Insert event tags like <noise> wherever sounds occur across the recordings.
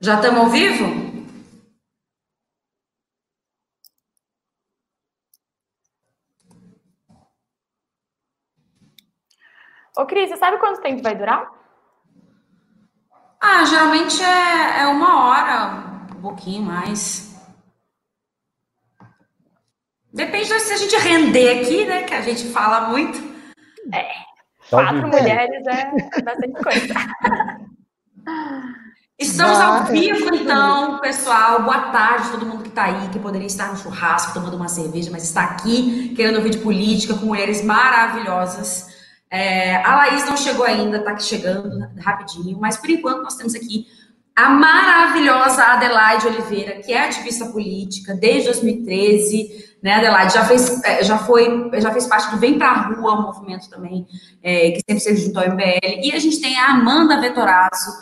Já estamos ao vivo? Ô, Cris, você sabe quanto tempo vai durar? Ah, geralmente é, é uma hora, um pouquinho mais. Depende de se a gente render aqui, né? Que a gente fala muito. É. Quatro mulheres é bastante coisa. <laughs> Estamos ao vivo, então, pessoal. Boa tarde, todo mundo que está aí, que poderia estar no churrasco tomando uma cerveja, mas está aqui querendo ouvir de política com mulheres maravilhosas. É, a Laís não chegou ainda, está chegando rapidinho, mas por enquanto nós temos aqui a maravilhosa Adelaide Oliveira, que é ativista política desde 2013, né, Adelaide? Já fez, é, já foi, já fez parte do Vem Pra Rua, um movimento também, é, que sempre se juntou ao MBL. E a gente tem a Amanda Vetorazzo,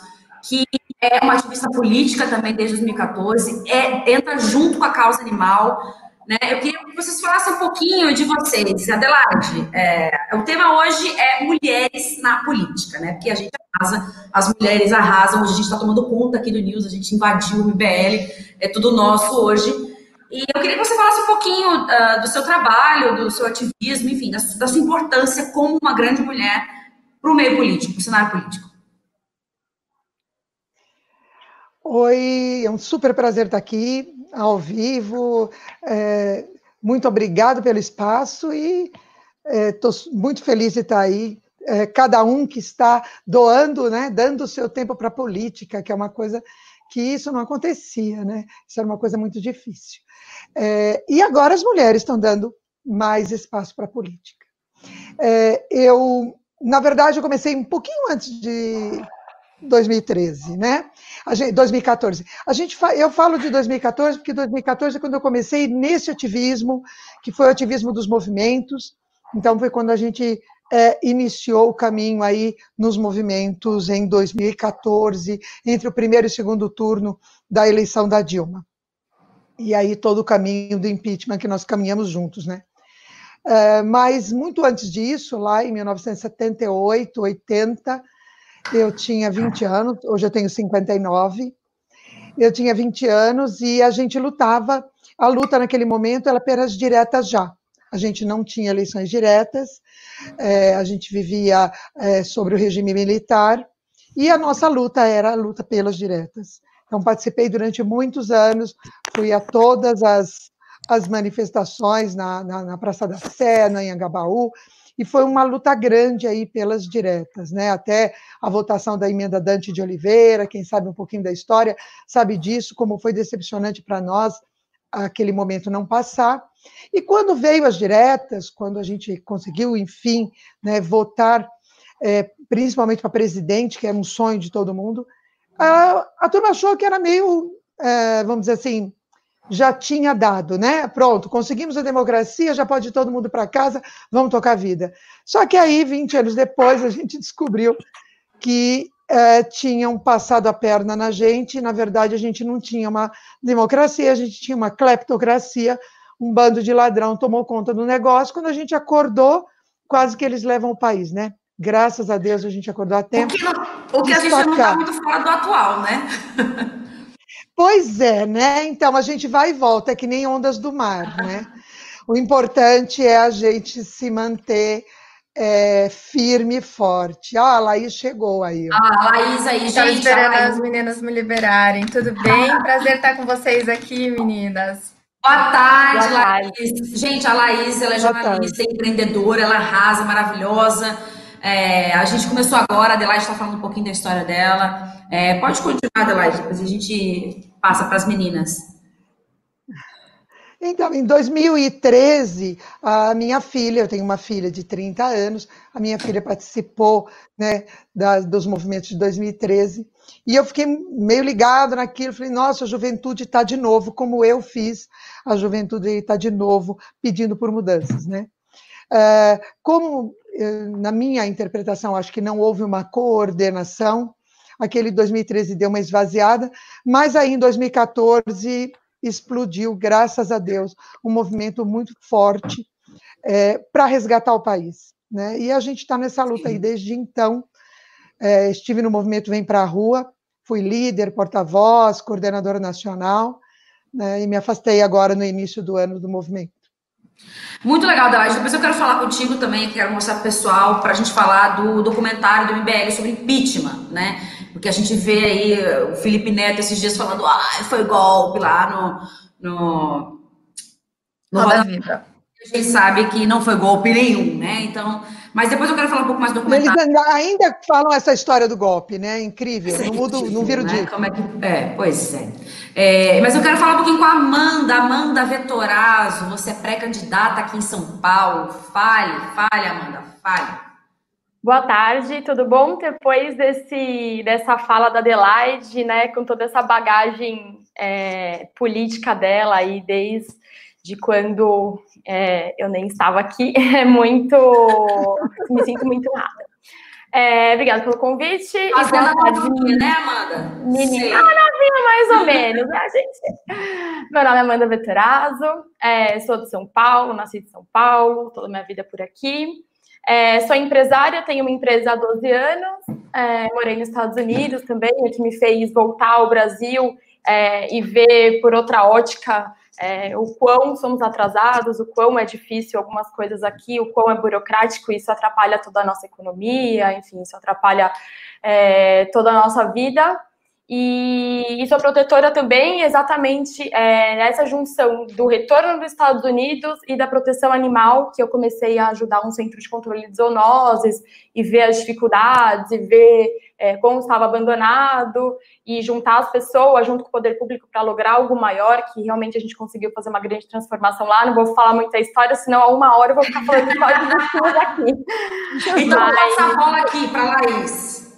que é uma ativista política também desde 2014, é, entra junto com a causa animal. Né? Eu queria que vocês falassem um pouquinho de vocês. Adelaide, é, o tema hoje é mulheres na política, né? Porque a gente arrasa, as mulheres arrasam, hoje a gente está tomando conta aqui do News, a gente invadiu o MBL, é tudo nosso hoje. E eu queria que você falasse um pouquinho uh, do seu trabalho, do seu ativismo, enfim, da, da sua importância como uma grande mulher para o meio político, para o cenário político. Oi, é um super prazer estar aqui ao vivo. É, muito obrigado pelo espaço e estou é, muito feliz de estar aí. É, cada um que está doando, né, dando o seu tempo para a política, que é uma coisa que isso não acontecia, né? Isso era uma coisa muito difícil. É, e agora as mulheres estão dando mais espaço para a política. É, eu, na verdade, eu comecei um pouquinho antes de 2013, né? Gente, 2014. A gente, eu falo de 2014 porque 2014 é quando eu comecei nesse ativismo, que foi o ativismo dos movimentos. Então foi quando a gente é, iniciou o caminho aí nos movimentos em 2014, entre o primeiro e o segundo turno da eleição da Dilma. E aí todo o caminho do impeachment que nós caminhamos juntos, né? É, mas muito antes disso, lá em 1978, 80, eu tinha 20 anos, hoje eu tenho 59. Eu tinha 20 anos e a gente lutava. A luta naquele momento era pelas diretas já. A gente não tinha eleições diretas, é, a gente vivia é, sobre o regime militar e a nossa luta era a luta pelas diretas. Então, participei durante muitos anos, fui a todas as, as manifestações na, na, na Praça da Sé, na Anhangabaú, e foi uma luta grande aí pelas diretas, né? Até a votação da emenda Dante de Oliveira, quem sabe um pouquinho da história, sabe disso, como foi decepcionante para nós aquele momento não passar. E quando veio as diretas, quando a gente conseguiu, enfim, né, votar, é, principalmente para presidente, que era um sonho de todo mundo, a, a turma achou que era meio, é, vamos dizer assim, já tinha dado, né? Pronto, conseguimos a democracia, já pode ir todo mundo para casa, vamos tocar a vida. Só que aí, 20 anos depois, a gente descobriu que é, tinham passado a perna na gente, e, na verdade, a gente não tinha uma democracia, a gente tinha uma cleptocracia, um bando de ladrão tomou conta do negócio. Quando a gente acordou, quase que eles levam o país, né? Graças a Deus a gente acordou a tempo. O que, não, o que a gente não está muito fora do atual, né? <laughs> Pois é, né? Então a gente vai e volta, é que nem ondas do mar, né? O importante é a gente se manter é, firme e forte. Ah, a Laís chegou aí. Ah, a Laís aí, gente. Estava esperando as meninas me liberarem. Tudo bem? Prazer estar com vocês aqui, meninas. Boa tarde, Boa tarde. Laís. Gente, a Laís, ela é Boa jornalista, tarde. empreendedora, ela arrasa, maravilhosa. É, a gente começou agora, a Adelaide está falando um pouquinho da história dela. É, pode continuar, Adelaide, depois a gente passa para as meninas. Então, em 2013, a minha filha, eu tenho uma filha de 30 anos, a minha filha participou né, da, dos movimentos de 2013, e eu fiquei meio ligado naquilo, falei, nossa, a juventude está de novo, como eu fiz, a juventude está de novo pedindo por mudanças, né? É, como, na minha interpretação, acho que não houve uma coordenação, aquele 2013 deu uma esvaziada, mas aí em 2014 explodiu, graças a Deus, um movimento muito forte é, para resgatar o país. Né? E a gente está nessa luta aí desde então. É, estive no movimento Vem para a Rua, fui líder, porta-voz, coordenadora nacional, né, e me afastei agora no início do ano do movimento. Muito legal, Adelaide. Depois eu quero falar contigo também, quero mostrar para o pessoal, para a gente falar do documentário do MBL sobre impeachment, né? Porque a gente vê aí o Felipe Neto esses dias falando, ah, foi golpe lá no. no, no Roda Viva. A gente sabe que não foi golpe nenhum, né? Então, mas depois eu quero falar um pouco mais do documentário. Eles ainda falam essa história do golpe, né? Incrível. É não, mudo, não vira o né? Como é, que... é, pois é. é. Mas eu quero falar um pouquinho com a Amanda, Amanda Vetorazo. Você é pré-candidata aqui em São Paulo. Fale, fale, Amanda, fale. Boa tarde, tudo bom? Depois desse, dessa fala da Adelaide, né, com toda essa bagagem é, política dela aí desde de quando é, eu nem estava aqui, <laughs> é muito. me sinto muito honrada. É, obrigada pelo convite. Ela é novinha, né, Amanda? Menina, ah, novinha mais ou menos, né, gente? Meu nome é Amanda Veterazo, é, sou de São Paulo, nasci de São Paulo, toda a minha vida por aqui. É, sou empresária, tenho uma empresa há 12 anos, é, morei nos Estados Unidos também, o que me fez voltar ao Brasil é, e ver por outra ótica é, o quão somos atrasados, o quão é difícil algumas coisas aqui, o quão é burocrático, isso atrapalha toda a nossa economia, enfim, isso atrapalha é, toda a nossa vida. E, e sou protetora também, exatamente é, nessa junção do retorno dos Estados Unidos e da proteção animal, que eu comecei a ajudar um centro de controle de zoonoses e ver as dificuldades e ver é, como estava abandonado e juntar as pessoas junto com o poder público para lograr algo maior, que realmente a gente conseguiu fazer uma grande transformação lá. Não vou falar muita história, senão a uma hora eu vou ficar falando história de aqui. <laughs> Então, Mas... vou passar a bola aqui para Laís.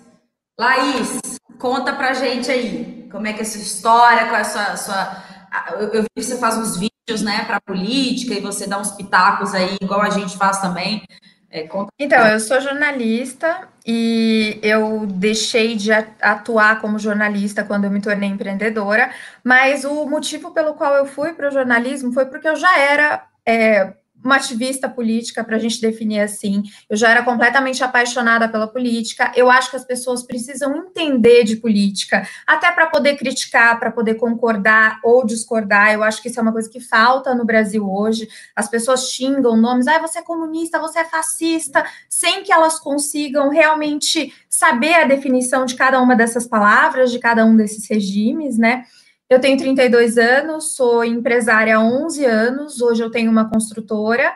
Laís, Conta pra gente aí, como é que é essa história, qual é a sua. sua... Eu, eu vi que você faz uns vídeos, né, para política e você dá uns pitacos aí, igual a gente faz também. É, conta... Então, eu sou jornalista e eu deixei de atuar como jornalista quando eu me tornei empreendedora, mas o motivo pelo qual eu fui para o jornalismo foi porque eu já era é, uma ativista política, para a gente definir assim. Eu já era completamente apaixonada pela política. Eu acho que as pessoas precisam entender de política, até para poder criticar, para poder concordar ou discordar. Eu acho que isso é uma coisa que falta no Brasil hoje. As pessoas xingam nomes, ah, você é comunista, você é fascista, sem que elas consigam realmente saber a definição de cada uma dessas palavras, de cada um desses regimes, né? Eu tenho 32 anos, sou empresária há 11 anos, hoje eu tenho uma construtora.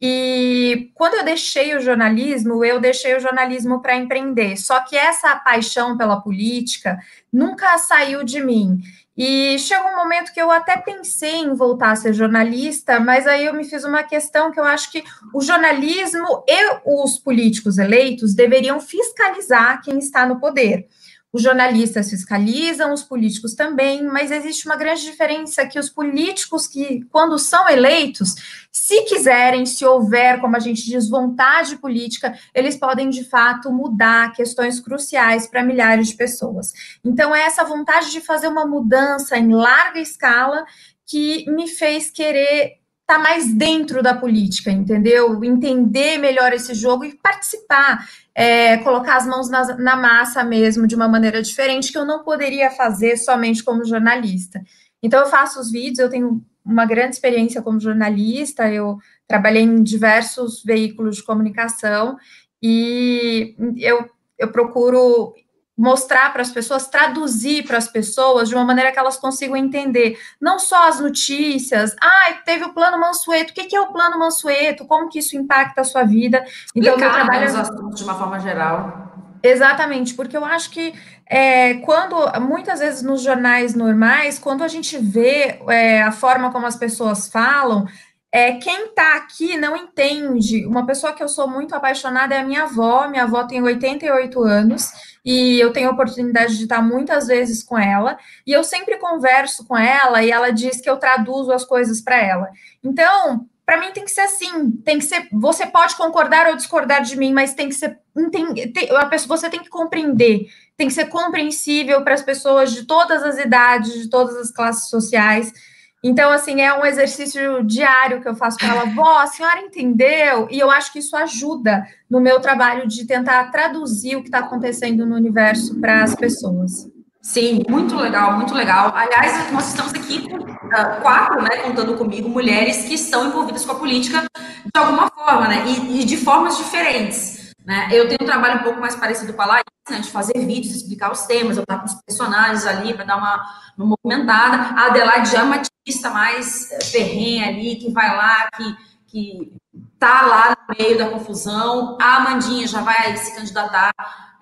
E quando eu deixei o jornalismo, eu deixei o jornalismo para empreender. Só que essa paixão pela política nunca saiu de mim. E chegou um momento que eu até pensei em voltar a ser jornalista, mas aí eu me fiz uma questão que eu acho que o jornalismo e os políticos eleitos deveriam fiscalizar quem está no poder. Os jornalistas fiscalizam, os políticos também, mas existe uma grande diferença que os políticos que, quando são eleitos, se quiserem, se houver, como a gente diz, vontade política, eles podem de fato mudar questões cruciais para milhares de pessoas. Então, é essa vontade de fazer uma mudança em larga escala que me fez querer estar tá mais dentro da política, entendeu? Entender melhor esse jogo e participar é, colocar as mãos na, na, massa mesmo, de uma maneira diferente, que eu não poderia fazer somente como jornalista. Então, eu faço os vídeos, eu tenho uma grande experiência como jornalista, eu trabalhei em diversos veículos de comunicação e eu, eu procuro mostrar para as pessoas, traduzir para as pessoas de uma maneira que elas consigam entender, não só as notícias, ah, teve o plano Mansueto, o que, que é o plano Mansueto, como que isso impacta a sua vida. Então, meu trabalho os assuntos de uma forma geral. Exatamente, porque eu acho que é, quando, muitas vezes nos jornais normais, quando a gente vê é, a forma como as pessoas falam, é, quem está aqui não entende. Uma pessoa que eu sou muito apaixonada é a minha avó. Minha avó tem 88 anos e eu tenho a oportunidade de estar muitas vezes com ela. E eu sempre converso com ela e ela diz que eu traduzo as coisas para ela. Então, para mim tem que ser assim, tem que ser. Você pode concordar ou discordar de mim, mas tem que ser. Tem, a pessoa, você tem que compreender, tem que ser compreensível para as pessoas de todas as idades, de todas as classes sociais. Então, assim, é um exercício diário que eu faço com ela. Vó, a senhora entendeu? E eu acho que isso ajuda no meu trabalho de tentar traduzir o que está acontecendo no universo para as pessoas. Sim, muito legal, muito legal. Aliás, nós estamos aqui com uh, quatro, né, contando comigo, mulheres que estão envolvidas com a política de alguma forma, né, e, e de formas diferentes. Né? Eu tenho um trabalho um pouco mais parecido com a Laís, de fazer vídeos, explicar os temas, eu estar com os personagens ali para dar uma, uma movimentada. A Adelaide é uma ativista mais eh, ferrenha ali, que vai lá, que, que tá lá no meio da confusão. A Amandinha já vai se candidatar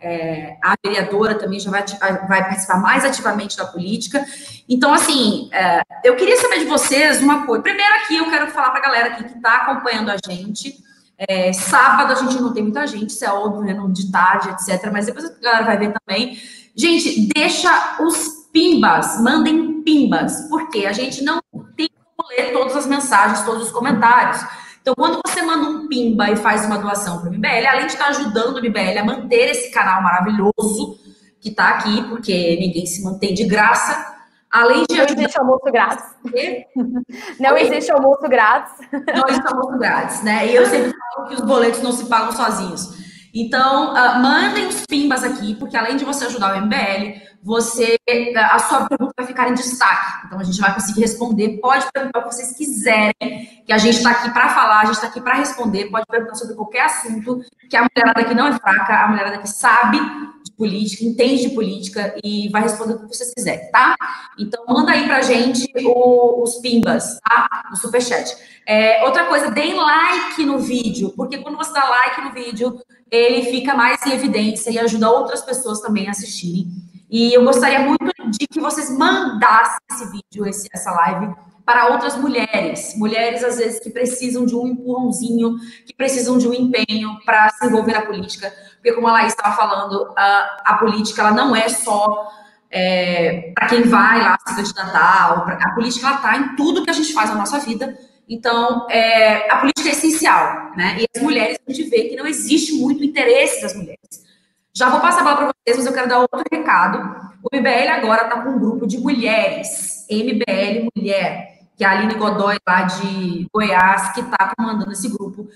é, a vereadora também já vai, vai, participar mais ativamente da política. Então, assim, é, eu queria saber de vocês uma coisa. Primeiro aqui, eu quero falar para a galera aqui que está acompanhando a gente. É, sábado a gente não tem muita gente, isso é óbvio, né? De tarde, etc. Mas depois a galera vai ver também. Gente, deixa os pimbas, mandem pimbas, porque a gente não tem como ler todas as mensagens, todos os comentários. Então, quando você manda um pimba e faz uma doação para o MBL, além de estar ajudando o MBL a manter esse canal maravilhoso que está aqui, porque ninguém se mantém de graça, além de não existe almoço grátis. <laughs> Não existe almoço grátis. Não existe almoço grátis, né? E eu sempre falo que os boletos não se pagam sozinhos. Então, uh, mandem os pimbas aqui, porque além de você ajudar o MBL, você a sua pergunta vai ficar em destaque. Então a gente vai conseguir responder. Pode perguntar o que vocês quiserem, que a gente está aqui para falar, a gente está aqui para responder. Pode perguntar sobre qualquer assunto, que a mulherada aqui não é fraca, a mulherada aqui sabe de política, entende de política e vai responder o que vocês quiserem, tá? Então manda aí pra gente o, os pimbas, tá? No superchat. É, outra coisa, deem like no vídeo, porque quando você dá like no vídeo, ele fica mais em evidência e ajuda outras pessoas também a assistirem. E eu gostaria muito de que vocês mandassem esse vídeo, esse, essa live, para outras mulheres. Mulheres, às vezes, que precisam de um empurrãozinho, que precisam de um empenho para se envolver na política. Porque, como a Laís estava falando, a, a política ela não é só é, para quem vai lá se candidatar. Pra, a política está em tudo que a gente faz na nossa vida. Então, é, a política é essencial. Né? E as mulheres, a gente vê que não existe muito interesse das mulheres. Já vou passar a bola para vocês, mas eu quero dar outro recado. O MBL agora está com um grupo de mulheres, MBL Mulher, que é a Aline Godoy, lá de Goiás, que está comandando esse grupo.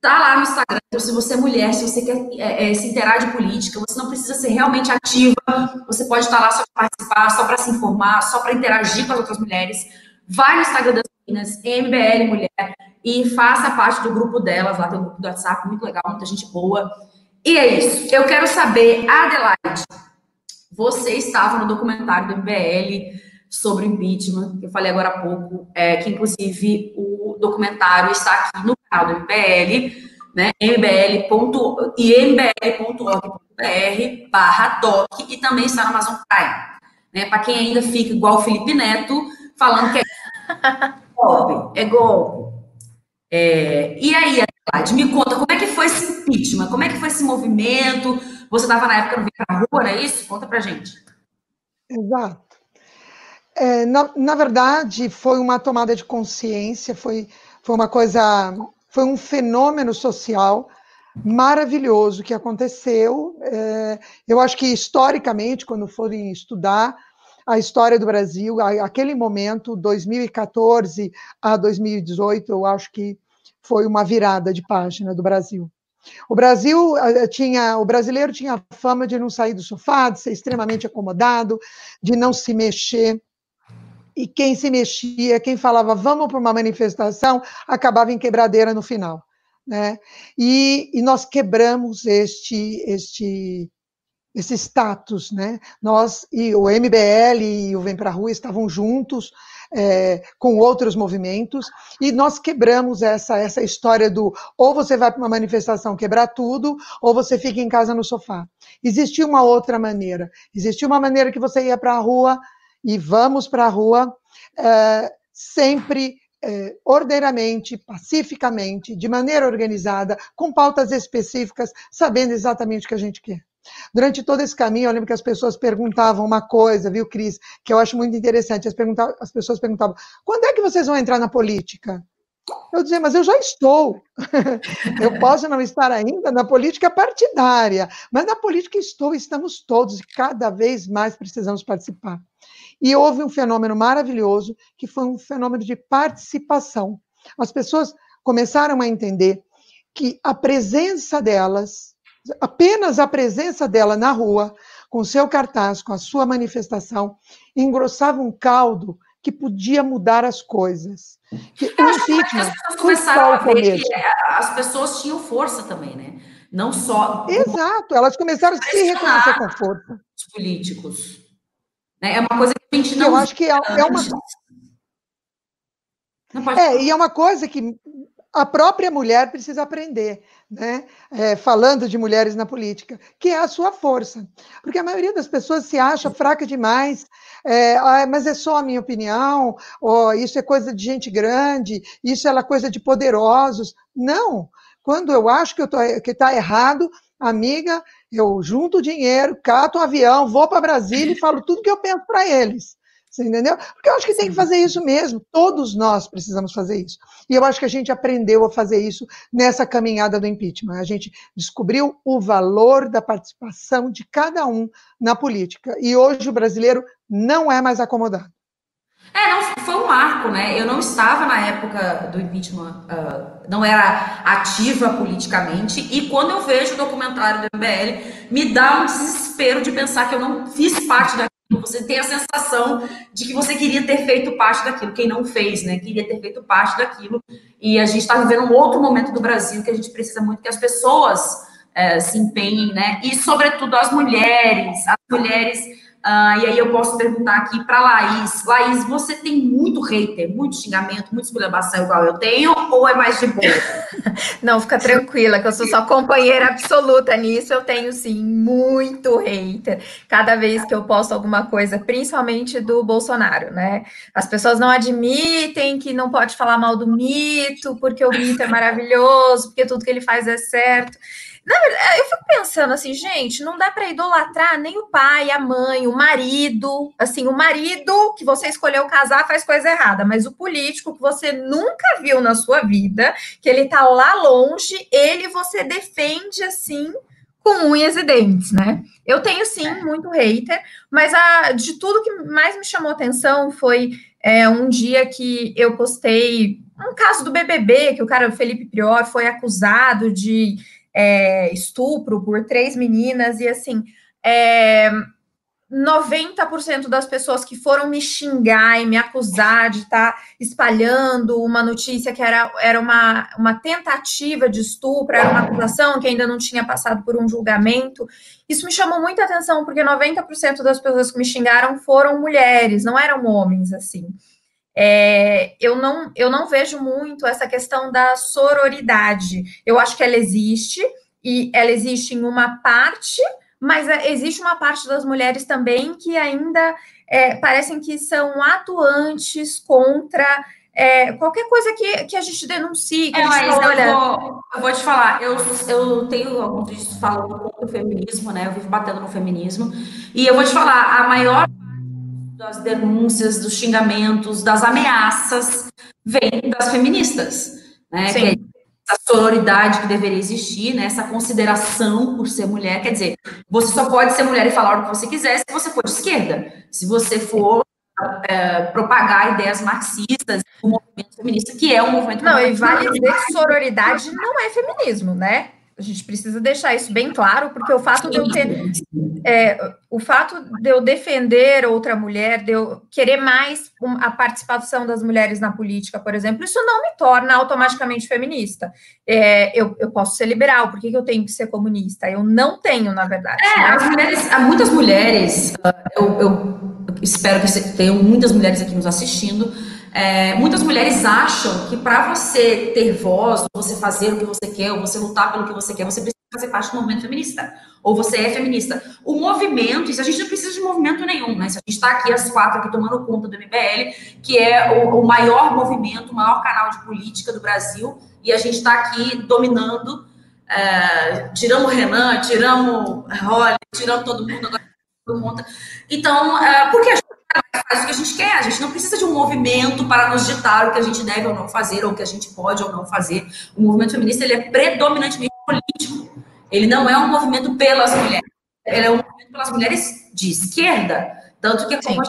Tá lá no Instagram, então, se você é mulher, se você quer é, é, se interar de política, você não precisa ser realmente ativa, você pode estar lá só para participar, só para se informar, só para interagir com as outras mulheres. Vai no Instagram das meninas, MBL Mulher, e faça parte do grupo delas, lá tem um grupo do WhatsApp muito legal, muita gente boa. E é isso. Eu quero saber, Adelaide, você estava no documentário do MBL sobre o impeachment, que eu falei agora há pouco, é, que inclusive o documentário está aqui no canal do MBL, né, mbl.org.br barra doc, e também está no Amazon Prime. Né, Para quem ainda fica igual o Felipe Neto, falando que é <laughs> golpe, é golpe. É, e aí, me conta, como é que foi esse impeachment? Como é que foi esse movimento? Você estava na época no Vem Pra Rua, era isso? Conta pra gente. Exato. É, na, na verdade, foi uma tomada de consciência, foi, foi uma coisa, foi um fenômeno social maravilhoso que aconteceu. É, eu acho que historicamente, quando forem estudar a história do Brasil, aquele momento, 2014 a 2018, eu acho que foi uma virada de página do Brasil. O Brasil eh, tinha, o brasileiro tinha fama de não sair do sofá, de ser extremamente acomodado, de não se mexer. E quem se mexia, quem falava vamos para uma manifestação, acabava em quebradeira no final. Né? E, e nós quebramos este, este, esse status, né? Nós e o MBL e o Vem para a Rua estavam juntos é, com outros movimentos, e nós quebramos essa, essa história do ou você vai para uma manifestação quebrar tudo, ou você fica em casa no sofá. Existia uma outra maneira. Existia uma maneira que você ia para a rua, e vamos para a rua, é, sempre é, ordeiramente, pacificamente, de maneira organizada, com pautas específicas, sabendo exatamente o que a gente quer. Durante todo esse caminho, eu lembro que as pessoas perguntavam uma coisa, viu, Cris, que eu acho muito interessante. As, as pessoas perguntavam: quando é que vocês vão entrar na política? Eu dizia, mas eu já estou. <laughs> eu posso não estar ainda na política partidária, mas na política estou, estamos todos, e cada vez mais precisamos participar. E houve um fenômeno maravilhoso, que foi um fenômeno de participação. As pessoas começaram a entender que a presença delas apenas a presença dela na rua, com seu cartaz, com a sua manifestação, engrossava um caldo que podia mudar as coisas. Que o impeachment as pessoas começaram a ver que as pessoas tinham força também, né? Não só. Exato, elas começaram a se reconhecer com força. Os políticos. Né? É uma coisa que a gente não. Eu acho que é, é uma. É, e é uma coisa que a própria mulher precisa aprender, né? É, falando de mulheres na política, que é a sua força. Porque a maioria das pessoas se acha fraca demais, é, ah, mas é só a minha opinião, ou isso é coisa de gente grande, isso é coisa de poderosos. Não! Quando eu acho que está errado, amiga, eu junto dinheiro, cato um avião, vou para Brasília e falo tudo que eu penso para eles. Você entendeu? Porque eu acho que tem que fazer isso mesmo. Todos nós precisamos fazer isso. E eu acho que a gente aprendeu a fazer isso nessa caminhada do impeachment. A gente descobriu o valor da participação de cada um na política. E hoje o brasileiro não é mais acomodado. É, não, foi um marco, né? Eu não estava na época do impeachment, uh, não era ativa politicamente, e quando eu vejo o documentário do MBL, me dá um desespero de pensar que eu não fiz parte daquilo. Você tem a sensação de que você queria ter feito parte daquilo, quem não fez, né? Queria ter feito parte daquilo. E a gente está vivendo um outro momento do Brasil que a gente precisa muito que as pessoas é, se empenhem, né? E, sobretudo, as mulheres, as mulheres Uh, e aí eu posso perguntar aqui para Laís. Laís, você tem muito hater, muito xingamento, muito esculhambação igual eu tenho, ou é mais de boa? <laughs> Não, fica tranquila, que eu sou sua companheira absoluta nisso. Eu tenho sim muito hater. Cada vez que eu posto alguma coisa, principalmente do Bolsonaro, né? As pessoas não admitem que não pode falar mal do mito, porque o mito é maravilhoso, porque tudo que ele faz é certo. Na verdade, eu fico pensando assim, gente, não dá para idolatrar nem o pai, a mãe, o marido. Assim, o marido que você escolheu casar faz coisa errada, mas o político que você nunca viu na sua vida, que ele tá lá longe, ele você defende assim com unhas e dentes, né? Eu tenho sim muito hater, mas a, de tudo que mais me chamou atenção foi é, um dia que eu postei um caso do BBB, que o cara, Felipe Prior, foi acusado de é, estupro por três meninas, e assim, é, 90% das pessoas que foram me xingar e me acusar de estar tá espalhando uma notícia que era, era uma, uma tentativa de estupro, era uma acusação que ainda não tinha passado por um julgamento. Isso me chamou muita atenção, porque 90% das pessoas que me xingaram foram mulheres, não eram homens, assim. É, eu, não, eu não vejo muito essa questão da sororidade. Eu acho que ela existe, e ela existe em uma parte, mas é, existe uma parte das mulheres também que ainda é, parecem que são atuantes contra é, qualquer coisa que, que a gente denuncie. Que é, a gente fala, olha... eu, vou, eu vou te falar, eu, eu tenho alguns vídeos falando contra o feminismo, né? Eu vivo batendo no feminismo, e eu vou te falar, a maior das denúncias, dos xingamentos, das ameaças, vem das feministas, né? Sim. Que é essa sororidade que deveria existir, né? Essa consideração por ser mulher, quer dizer, você só pode ser mulher e falar o que você quiser se você for de esquerda, se você for é, propagar ideias marxistas, o movimento feminista, que é um movimento. Não, e vale dizer que sororidade não é feminismo, né? A gente precisa deixar isso bem claro, porque o fato de eu ter. É, o fato de eu defender outra mulher, de eu querer mais a participação das mulheres na política, por exemplo, isso não me torna automaticamente feminista. É, eu, eu posso ser liberal, por que, que eu tenho que ser comunista? Eu não tenho, na verdade. É, as mulheres, há muitas mulheres, eu, eu espero que tenham muitas mulheres aqui nos assistindo é, muitas mulheres acham que para você ter voz, você fazer o que você quer, ou você lutar pelo que você quer, você precisa fazer parte do movimento feminista. Ou você é feminista. O movimento, isso a gente não precisa de movimento nenhum, né? Se a gente está aqui, as quatro aqui tomando conta do MBL, que é o, o maior movimento, o maior canal de política do Brasil, e a gente está aqui dominando, é, tiramos o Renan, tiramos Rolly, tiramos todo mundo, agora conta. Então, é, por que a gente faz o que a gente quer. A gente não precisa de um movimento para nos ditar o que a gente deve ou não fazer, ou o que a gente pode ou não fazer. O movimento feminista ele é predominantemente político. Ele não é um movimento pelas mulheres. Ele é um movimento pelas mulheres de esquerda. Tanto que é como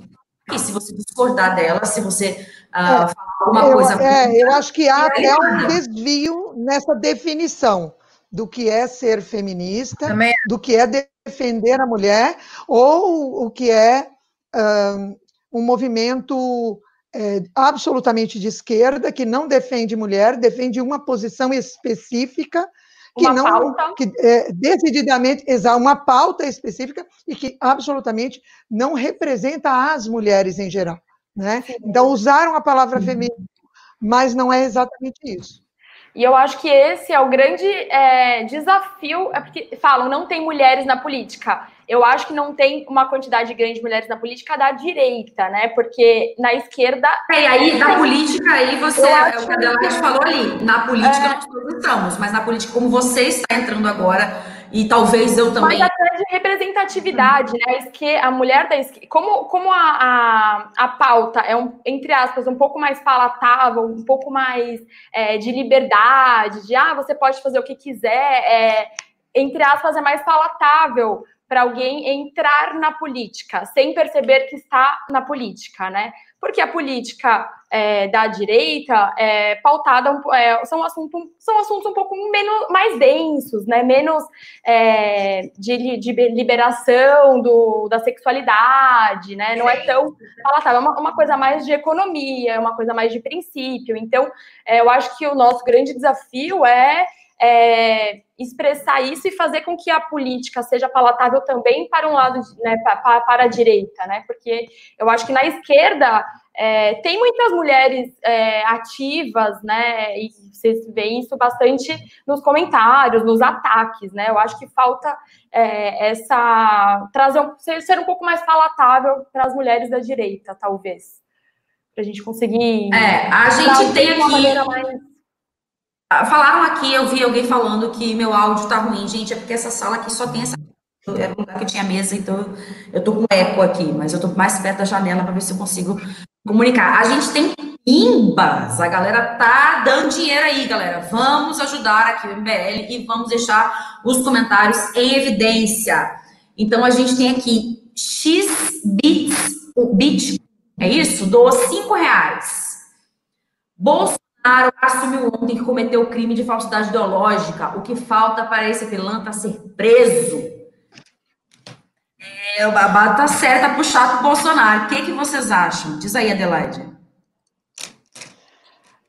que se você discordar dela, se você uh, é, falar alguma eu, coisa. É, eu acho que há até um desvio nessa definição do que é ser feminista, Também. do que é defender a mulher, ou o que é um, movimento é, absolutamente de esquerda, que não defende mulher, defende uma posição específica, que uma não pauta. que é, decididamente exala uma pauta específica e que absolutamente não representa as mulheres em geral. Né? Então, usaram a palavra uhum. feminino, mas não é exatamente isso. E eu acho que esse é o grande é, desafio, é porque falam, não tem mulheres na política. Eu acho que não tem uma quantidade grande de mulheres na política da direita, né? Porque na esquerda. É, e aí, na política, aí você, é o que a Adelaide falou ali, na política é... nós todos estamos, mas na política, como você está entrando agora, e talvez eu também. Mas até de representatividade, né? Que a mulher da esquerda. Como, como a, a, a pauta é, um, entre aspas, um pouco mais palatável, um pouco mais é, de liberdade, de ah, você pode fazer o que quiser, é, entre aspas, é mais palatável para alguém entrar na política sem perceber que está na política, né? porque a política é, da direita é pautada, é, são, assuntos, são assuntos um pouco menos, mais densos, né? menos é, de, de, liberação do, da sexualidade, né? não é tão palatável, é uma, uma, coisa mais de economia, é uma coisa mais de princípio. Então, é, eu acho que o nosso grande desafio é é, expressar isso e fazer com que a política seja palatável também para um lado, né, para, para a direita, né? Porque eu acho que na esquerda é, tem muitas mulheres é, ativas, né? E vocês veem isso bastante nos comentários, nos ataques, né? Eu acho que falta é, essa trazer um, ser, ser um pouco mais palatável para as mulheres da direita, talvez, para a gente conseguir. É, a gente tem aqui. Falaram aqui, eu vi alguém falando que meu áudio tá ruim. Gente, é porque essa sala aqui só tem essa. Era um lugar que tinha mesa, então eu tô com eco aqui, mas eu tô mais perto da janela para ver se eu consigo comunicar. A gente tem pimbas, a galera tá dando dinheiro aí, galera. Vamos ajudar aqui o MBL e vamos deixar os comentários em evidência. Então a gente tem aqui X bits, bit, é isso? Dou cinco reais. Bolsa Bolsonaro assumiu ontem que cometeu o crime de falsidade ideológica. O que falta para esse pilantra ser preso? É, o babado tá certo a puxar pro Bolsonaro. O que, que vocês acham? Diz aí, Adelaide.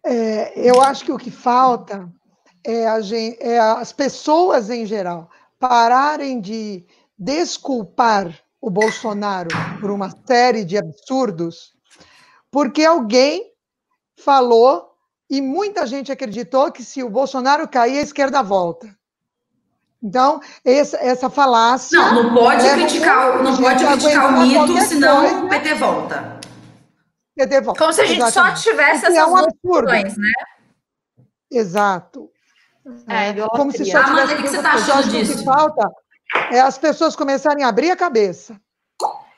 É, eu acho que o que falta é, gente, é, as pessoas em geral pararem de desculpar o Bolsonaro por uma série de absurdos, porque alguém falou e muita gente acreditou que se o Bolsonaro cair, a esquerda volta. Então, essa, essa falácia. Não, não pode é criticar, não pode criticar o mito, senão coisa, o PT volta. PT volta. Como se a gente Exatamente. só tivesse essas é um opções, né? Exato. É, é como se só tivesse. o que você está achando disso? O que falta é as pessoas começarem a abrir a cabeça.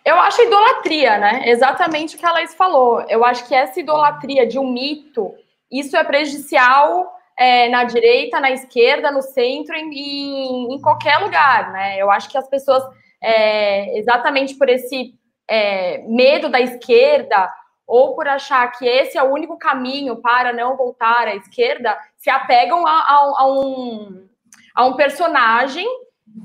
Eu acho idolatria, né? Exatamente o que a Laís falou. Eu acho que essa idolatria de um mito isso é prejudicial é, na direita, na esquerda, no centro, em, em, qualquer lugar, né? Eu acho que as pessoas, é, exatamente por esse é, medo da esquerda, ou por achar que esse é o único caminho para não voltar à esquerda, se apegam a, a, a um, a um personagem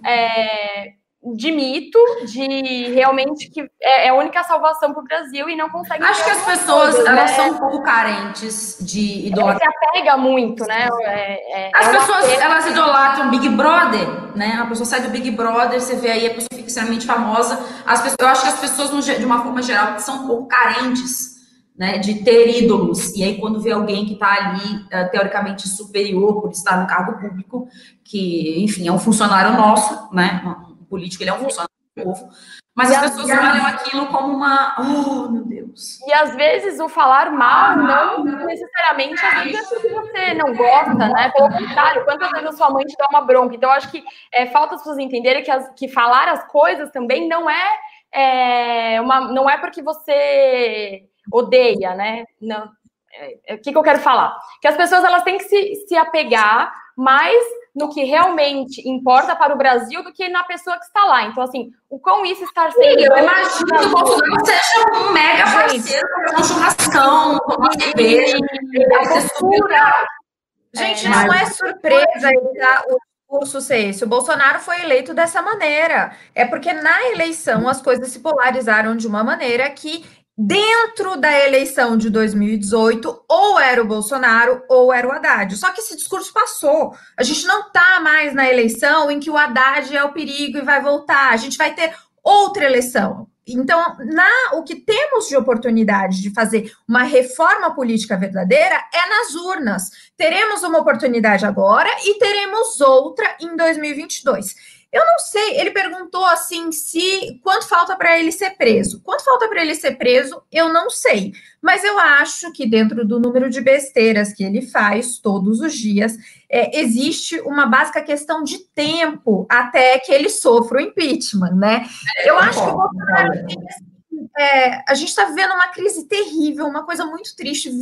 é, de mito, de realmente que é, é a única salvação para o Brasil e não consegue. Acho que as pessoas elas né? são um pouco carentes de idolatria. Se apega muito, né? É, é, as é pessoas elas idolatram Big Brother, né? A pessoa sai do Big Brother, você vê aí a pessoa fica extremamente famosa. As pessoas, eu acho que as pessoas de uma forma geral são um pouco carentes. Né, de ter ídolos, e aí quando vê alguém que está ali, uh, teoricamente superior por estar no cargo público, que, enfim, é um funcionário nosso, né, político, ele é um funcionário do povo. Mas e as pessoas olham aquilo como uma. Oh, meu Deus. E às vezes o falar mal não necessariamente é isso que você não gosta, né? Pelo contrário, quantas vezes a sua mãe te dá uma bronca? Então, eu acho que é, falta as pessoas entenderem que, as, que falar as coisas também não é, é, uma, não é porque você odeia, né? Não, é, o que, que eu quero falar? Que as pessoas elas têm que se, se apegar mais no que realmente importa para o Brasil do que na pessoa que está lá. Então, assim, o quão isso está sendo. Sim, eu imagino que o Bolsonaro seja um mega parceiro, um churrascão, uma cerveja, a postura. Gente, é, não é surpresa tá, discurso ser esse. O Bolsonaro foi eleito dessa maneira. É porque na eleição as coisas se polarizaram de uma maneira que dentro da eleição de 2018, ou era o Bolsonaro ou era o Haddad. Só que esse discurso passou. A gente não está mais na eleição em que o Haddad é o perigo e vai voltar. A gente vai ter outra eleição. Então, na, o que temos de oportunidade de fazer uma reforma política verdadeira é nas urnas. Teremos uma oportunidade agora e teremos outra em 2022. Eu não sei, ele perguntou assim se quanto falta para ele ser preso. Quanto falta para ele ser preso, eu não sei. Mas eu acho que dentro do número de besteiras que ele faz todos os dias, é, existe uma básica questão de tempo até que ele sofra o impeachment, né? Eu acho que o Bolsonaro tem é, a gente está vivendo uma crise terrível, uma coisa muito triste, 20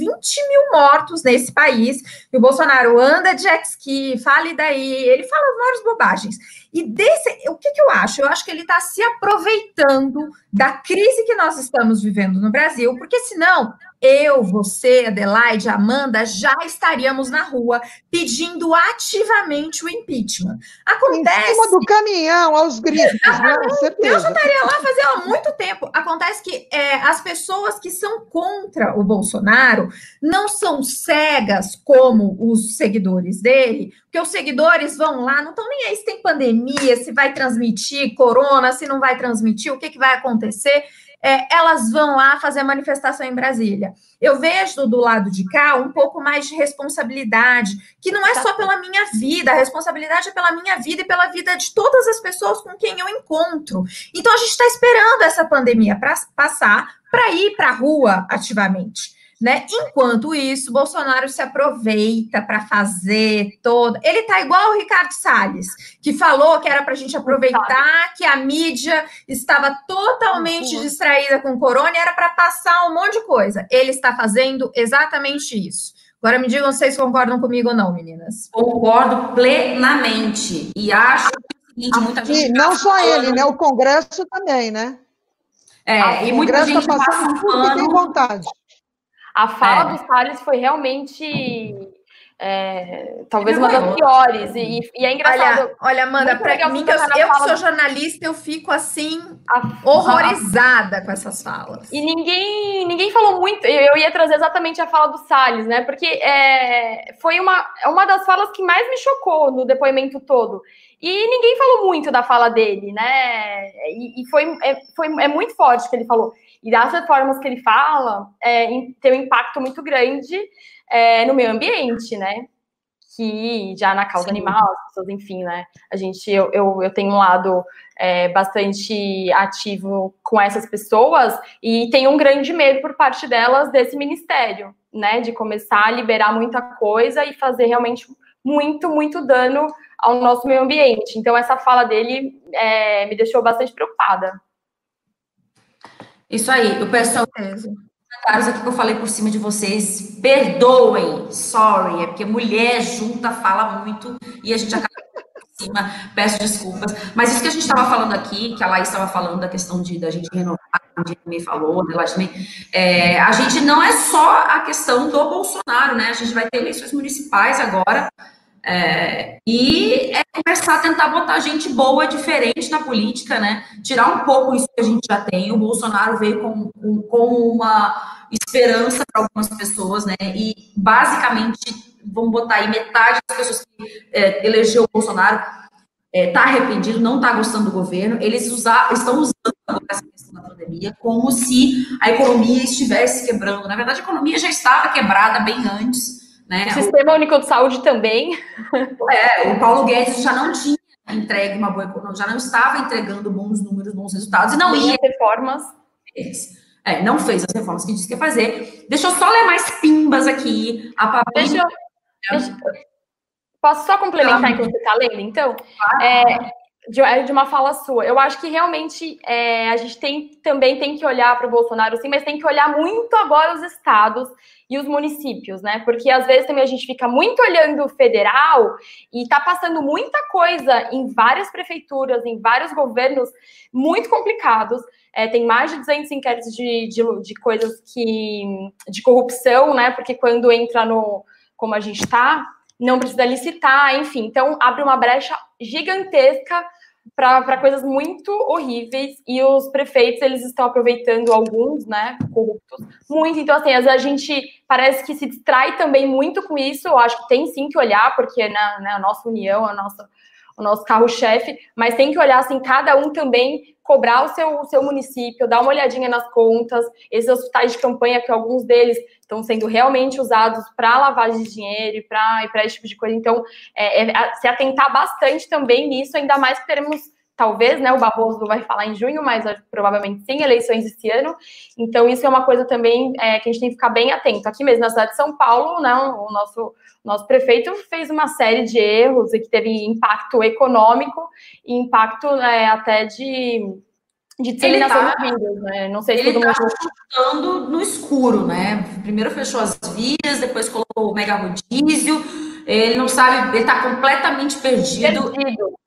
mil mortos nesse país, e o Bolsonaro anda de jet ski, fale daí, ele fala as maiores bobagens. E desse, o que, que eu acho? Eu acho que ele está se aproveitando da crise que nós estamos vivendo no Brasil, porque senão eu, você, Adelaide, Amanda, já estaríamos na rua pedindo ativamente o impeachment. Acontece. Em cima do caminhão, aos gritos, né? certeza. Eu já estaria lá fazendo há muito tempo. Acontece que é, as pessoas que são contra o Bolsonaro não são cegas como os seguidores dele, porque os seguidores vão lá, não estão nem aí se tem pandemia, se vai transmitir corona, se não vai transmitir, o que, que vai acontecer é, elas vão lá fazer a manifestação em Brasília. Eu vejo do lado de cá um pouco mais de responsabilidade, que não é só pela minha vida, a responsabilidade é pela minha vida e pela vida de todas as pessoas com quem eu encontro. Então a gente está esperando essa pandemia para passar para ir para a rua ativamente. Né? Enquanto isso, Bolsonaro se aproveita para fazer todo. Ele tá igual o Ricardo Salles, que falou que era para a gente aproveitar que a mídia estava totalmente uhum. distraída com o corona e era para passar um monte de coisa. Ele está fazendo exatamente isso. Agora me digam se vocês concordam comigo ou não, meninas. Concordo plenamente. E acho que é muita gente. E não tá só ele, né? O Congresso também, né? É, e muita gente está passando que tem vontade. A fala é. do Salles foi realmente é, talvez uma das piores. E, e, é engraçado. Olha, olha Amanda, para mim, eu, eu que sou jornalista, eu fico assim, a, horrorizada com essas falas. E ninguém, ninguém falou muito. Eu ia trazer exatamente a fala do Salles, né? Porque é, foi uma, uma das falas que mais me chocou no depoimento todo. E ninguém falou muito da fala dele, né? E, e foi, é, foi, é muito forte que ele falou. E das reformas que ele fala, é, tem um impacto muito grande é, no meio ambiente, né? Que já na causa Sim. animal, as pessoas, enfim, né? A gente, eu, eu, eu tenho um lado é, bastante ativo com essas pessoas e tenho um grande medo por parte delas desse ministério, né? De começar a liberar muita coisa e fazer realmente muito, muito dano ao nosso meio ambiente. Então, essa fala dele é, me deixou bastante preocupada. Isso aí, o pessoal. Comentários aqui que eu falei por cima de vocês, perdoem, sorry, é porque mulher junta fala muito e a gente acaba <laughs> por cima, peço desculpas. Mas isso que a gente estava falando aqui, que a Laís estava falando da questão de da gente renovar, a gente também falou, né, também, é, a gente não é só a questão do Bolsonaro, né? A gente vai ter eleições municipais agora. É, e é conversar, tentar botar gente boa, diferente na política, né? Tirar um pouco isso que a gente já tem. O Bolsonaro veio com, com, com uma esperança para algumas pessoas, né? E basicamente, vamos botar aí metade das pessoas que é, elegeu o Bolsonaro está é, arrependido, não está gostando do governo. Eles usar, estão usando essa questão da pandemia como se a economia estivesse quebrando. Na verdade, a economia já estava quebrada bem antes. Né? O Sistema Único de Saúde também. <laughs> É, o Paulo Guedes já não tinha entregue uma boa economia, já não estava entregando bons números, bons resultados, e não ia. reformas. É, não fez as reformas que disse que ia fazer. Deixa eu só ler mais pimbas aqui. A deixa, eu, deixa, Posso só complementar enquanto você está lendo, então? É, de, é de, uma fala sua. Eu acho que realmente é, a gente tem, também tem que olhar para o Bolsonaro, sim, mas tem que olhar muito agora os estados e os municípios, né? Porque às vezes também a gente fica muito olhando o federal e está passando muita coisa em várias prefeituras, em vários governos muito complicados. É, tem mais de 200 inquéritos de, de, de coisas que de corrupção, né? Porque quando entra no como a gente está, não precisa licitar, enfim. Então, abre uma brecha gigantesca para coisas muito horríveis e os prefeitos eles estão aproveitando alguns, né, corruptos, muito. Então assim, às vezes a gente parece que se distrai também muito com isso. Eu acho que tem sim que olhar porque na, na nossa união, a nossa o nosso carro-chefe, mas tem que olhar assim, cada um também cobrar o seu, o seu município, dar uma olhadinha nas contas, esses hospitais de campanha, que alguns deles estão sendo realmente usados para lavagem de dinheiro e para esse tipo de coisa. Então, é, é, se atentar bastante também nisso, ainda mais que teremos talvez, né? O Barroso vai falar em junho, mas provavelmente sim, eleições esse ano. Então, isso é uma coisa também é, que a gente tem que ficar bem atento. Aqui mesmo na cidade de São Paulo, né, o nosso, nosso prefeito fez uma série de erros e que teve impacto econômico e impacto é, até de, de disseminação tá, de vidas, né? Não sei se ele está chutando no escuro, né? Primeiro fechou as vias, depois colocou o mega rodízio. Ele não sabe, ele está completamente perdido. perdido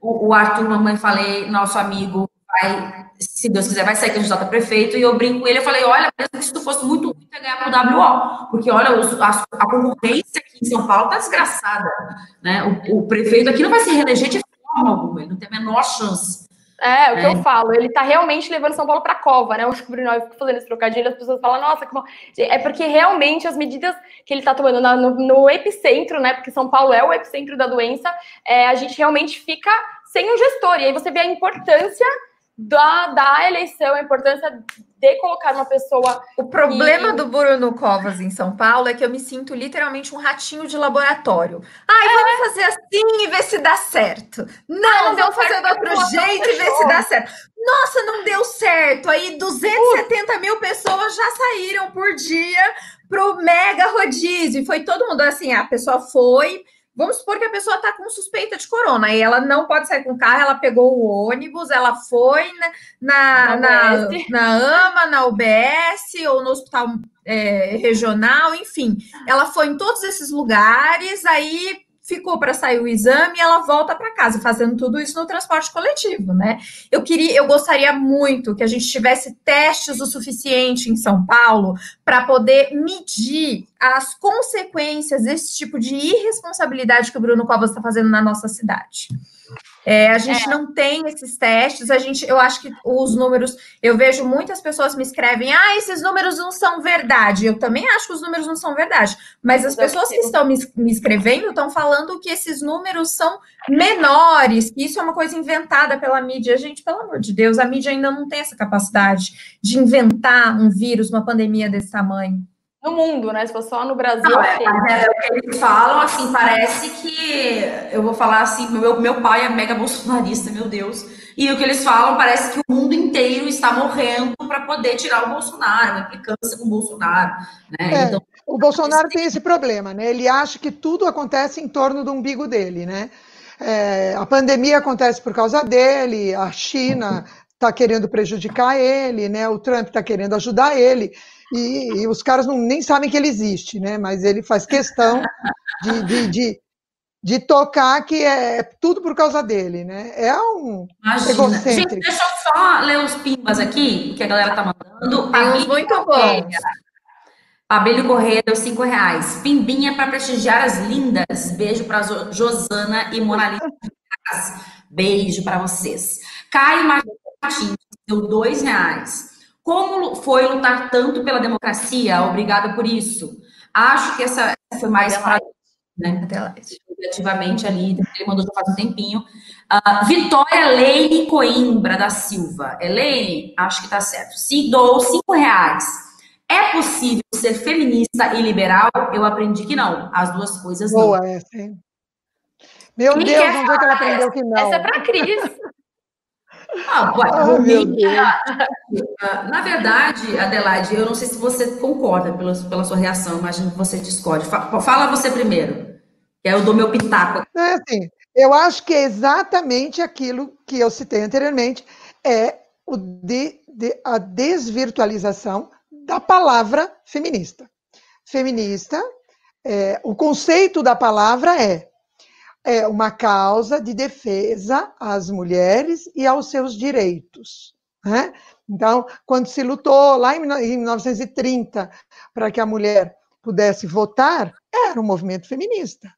o, o Arthur, mamãe, falei, nosso amigo, vai, se Deus quiser, vai sair candidato a prefeito, e eu brinco com ele, eu falei, olha, mesmo se tu fosse muito ruim, tu ia ganhar pro WO, porque, olha, os, a, a, concorrência aqui em São Paulo tá desgraçada, né, o, o, prefeito aqui não vai se reeleger de forma alguma, ele não tem a menor chance. É, o que é. eu falo, ele tá realmente levando São Paulo pra cova, né? O Bruno fica fazendo esse trocadilho, as pessoas falam, nossa, que bom. É porque realmente as medidas que ele tá tomando no, no, epicentro, né? Porque São Paulo é o epicentro da doença, é, a gente realmente fica sem um gestor. E aí você vê a importância da, da eleição, a importância de colocar uma pessoa. O problema que... do Bruno Covas em São Paulo é que eu me sinto literalmente um ratinho de laboratório. Ai, é. vamos fazer assim e ver se dá certo. Não, ah, não vamos fazer do outro jeito e ver se dá certo. Nossa, não deu certo. Aí 270 uh. mil pessoas já saíram por dia pro mega rodízio. E foi todo mundo assim, a pessoa foi Vamos supor que a pessoa está com suspeita de corona e ela não pode sair com o carro, ela pegou o ônibus, ela foi na, na, na, na AMA, na UBS ou no hospital é, regional, enfim. Ela foi em todos esses lugares, aí ficou para sair o exame e ela volta para casa, fazendo tudo isso no transporte coletivo, né? Eu queria, eu gostaria muito que a gente tivesse testes o suficiente em São Paulo para poder medir as consequências desse tipo de irresponsabilidade que o Bruno Covas está fazendo na nossa cidade. É, a gente é. não tem esses testes, a gente, eu acho que os números, eu vejo muitas pessoas me escrevem, ah, esses números não são verdade. Eu também acho que os números não são verdade, mas as pessoas que estão me, me escrevendo estão falando que esses números são menores, que isso é uma coisa inventada pela mídia. Gente, pelo amor de Deus, a mídia ainda não tem essa capacidade de inventar um vírus, uma pandemia desse tamanho no mundo, né? Se for só no Brasil. Não, é, é, é, o que eles falam, assim, parece que eu vou falar assim, meu, meu pai é mega bolsonarista, meu Deus. E o que eles falam parece que o mundo inteiro está morrendo para poder tirar o Bolsonaro, uma implicância com o Bolsonaro. Né? É, então, o Bolsonaro tem esse problema, né? Ele acha que tudo acontece em torno do umbigo dele, né? É, a pandemia acontece por causa dele, a China está querendo prejudicar ele, né? O Trump está querendo ajudar ele e, e, os caras não, nem sabem que ele existe, né? Mas ele faz questão de, de, de, de tocar que é tudo por causa dele, né? É um Imagina. egocêntrico. Gente, deixa eu só ler os pimbas aqui, que a galera tá mandando. Tem muito bom. Abelho Correia deu cinco reais. Pimbinha para prestigiar as lindas. Beijo para Josana e Monalisa. Beijo para vocês. Caio Martins deu dois reais. Como foi lutar tanto pela democracia? Obrigada por isso. Acho que essa foi mais fácil, né? Ativamente ali, ele mandou já faz um tempinho. Uh, Vitória Leine Coimbra da Silva. Helene, acho que tá certo. Se dou cinco reais. É possível ser feminista e liberal? Eu aprendi que não. As duas coisas Boa, não. Boa, essa, hein? Meu Quem Deus, onde é que ela aprendeu que não? Essa é para Cris. <laughs> Ah, oh, na verdade, Adelaide, eu não sei se você concorda pela, pela sua reação, imagino que você discorde. Fala você primeiro, que aí eu dou meu pitaco. É assim, eu acho que é exatamente aquilo que eu citei anteriormente, é o de, de, a desvirtualização da palavra feminista. Feminista, é, o conceito da palavra é é uma causa de defesa às mulheres e aos seus direitos. Né? Então, quando se lutou lá em 1930 para que a mulher pudesse votar, era um movimento feminista.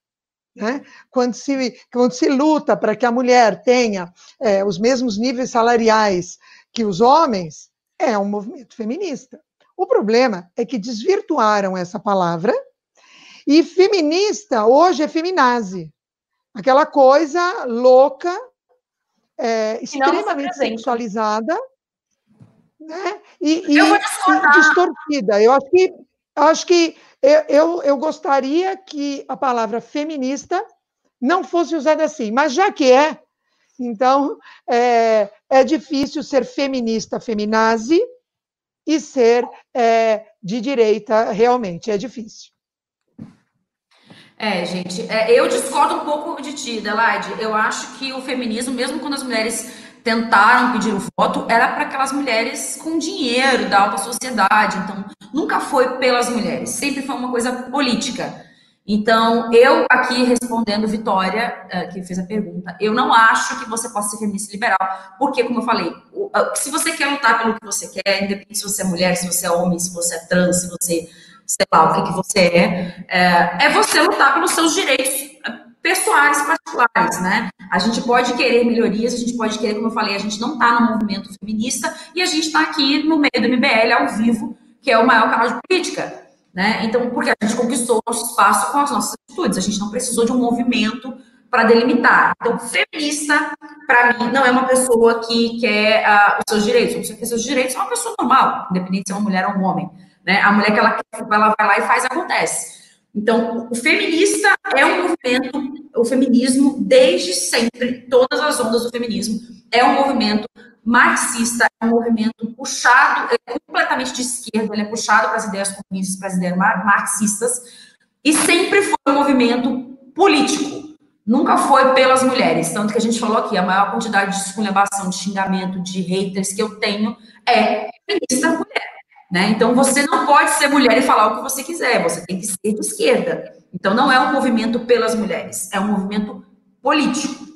Né? Quando, se, quando se luta para que a mulher tenha é, os mesmos níveis salariais que os homens, é um movimento feminista. O problema é que desvirtuaram essa palavra e feminista hoje é feminazi. Aquela coisa louca, é, extremamente sexualizada né? e, e, e distorcida. Eu acho que, acho que eu, eu, eu gostaria que a palavra feminista não fosse usada assim, mas já que é, então é, é difícil ser feminista, feminazi, e ser é, de direita realmente, é difícil. É, gente, é, eu discordo um pouco de ti, Adelaide. Eu acho que o feminismo, mesmo quando as mulheres tentaram pedir o voto, era para aquelas mulheres com dinheiro da alta sociedade. Então, nunca foi pelas mulheres, sempre foi uma coisa política. Então, eu aqui respondendo Vitória, é, que fez a pergunta, eu não acho que você possa ser feminista liberal, porque, como eu falei, se você quer lutar pelo que você quer, independente se você é mulher, se você é homem, se você é trans, se você sei lá o que, que você é, é, é você lutar pelos seus direitos pessoais, particulares, né? A gente pode querer melhorias, a gente pode querer, como eu falei, a gente não está no movimento feminista e a gente está aqui no meio do MBL ao vivo, que é o maior canal de política, né? Então, porque a gente conquistou nosso espaço com as nossas atitudes, a gente não precisou de um movimento para delimitar. Então, feminista, para mim, não é uma pessoa que quer uh, os seus direitos. Que quer seus direitos é uma pessoa normal, independente se é uma mulher ou um homem. Né? A mulher que ela, ela vai lá e faz, acontece. Então, o feminista é um movimento, o feminismo, desde sempre, todas as ondas do feminismo, é um movimento marxista, é um movimento puxado, é completamente de esquerda, ele é puxado para as ideias comunistas, para as ideias marxistas, e sempre foi um movimento político, nunca foi pelas mulheres. Tanto que a gente falou aqui, a maior quantidade de esculhambação, de xingamento, de haters que eu tenho é feminista mulher. Né? Então, você não pode ser mulher e falar o que você quiser, você tem que ser de esquerda. Então, não é um movimento pelas mulheres, é um movimento político.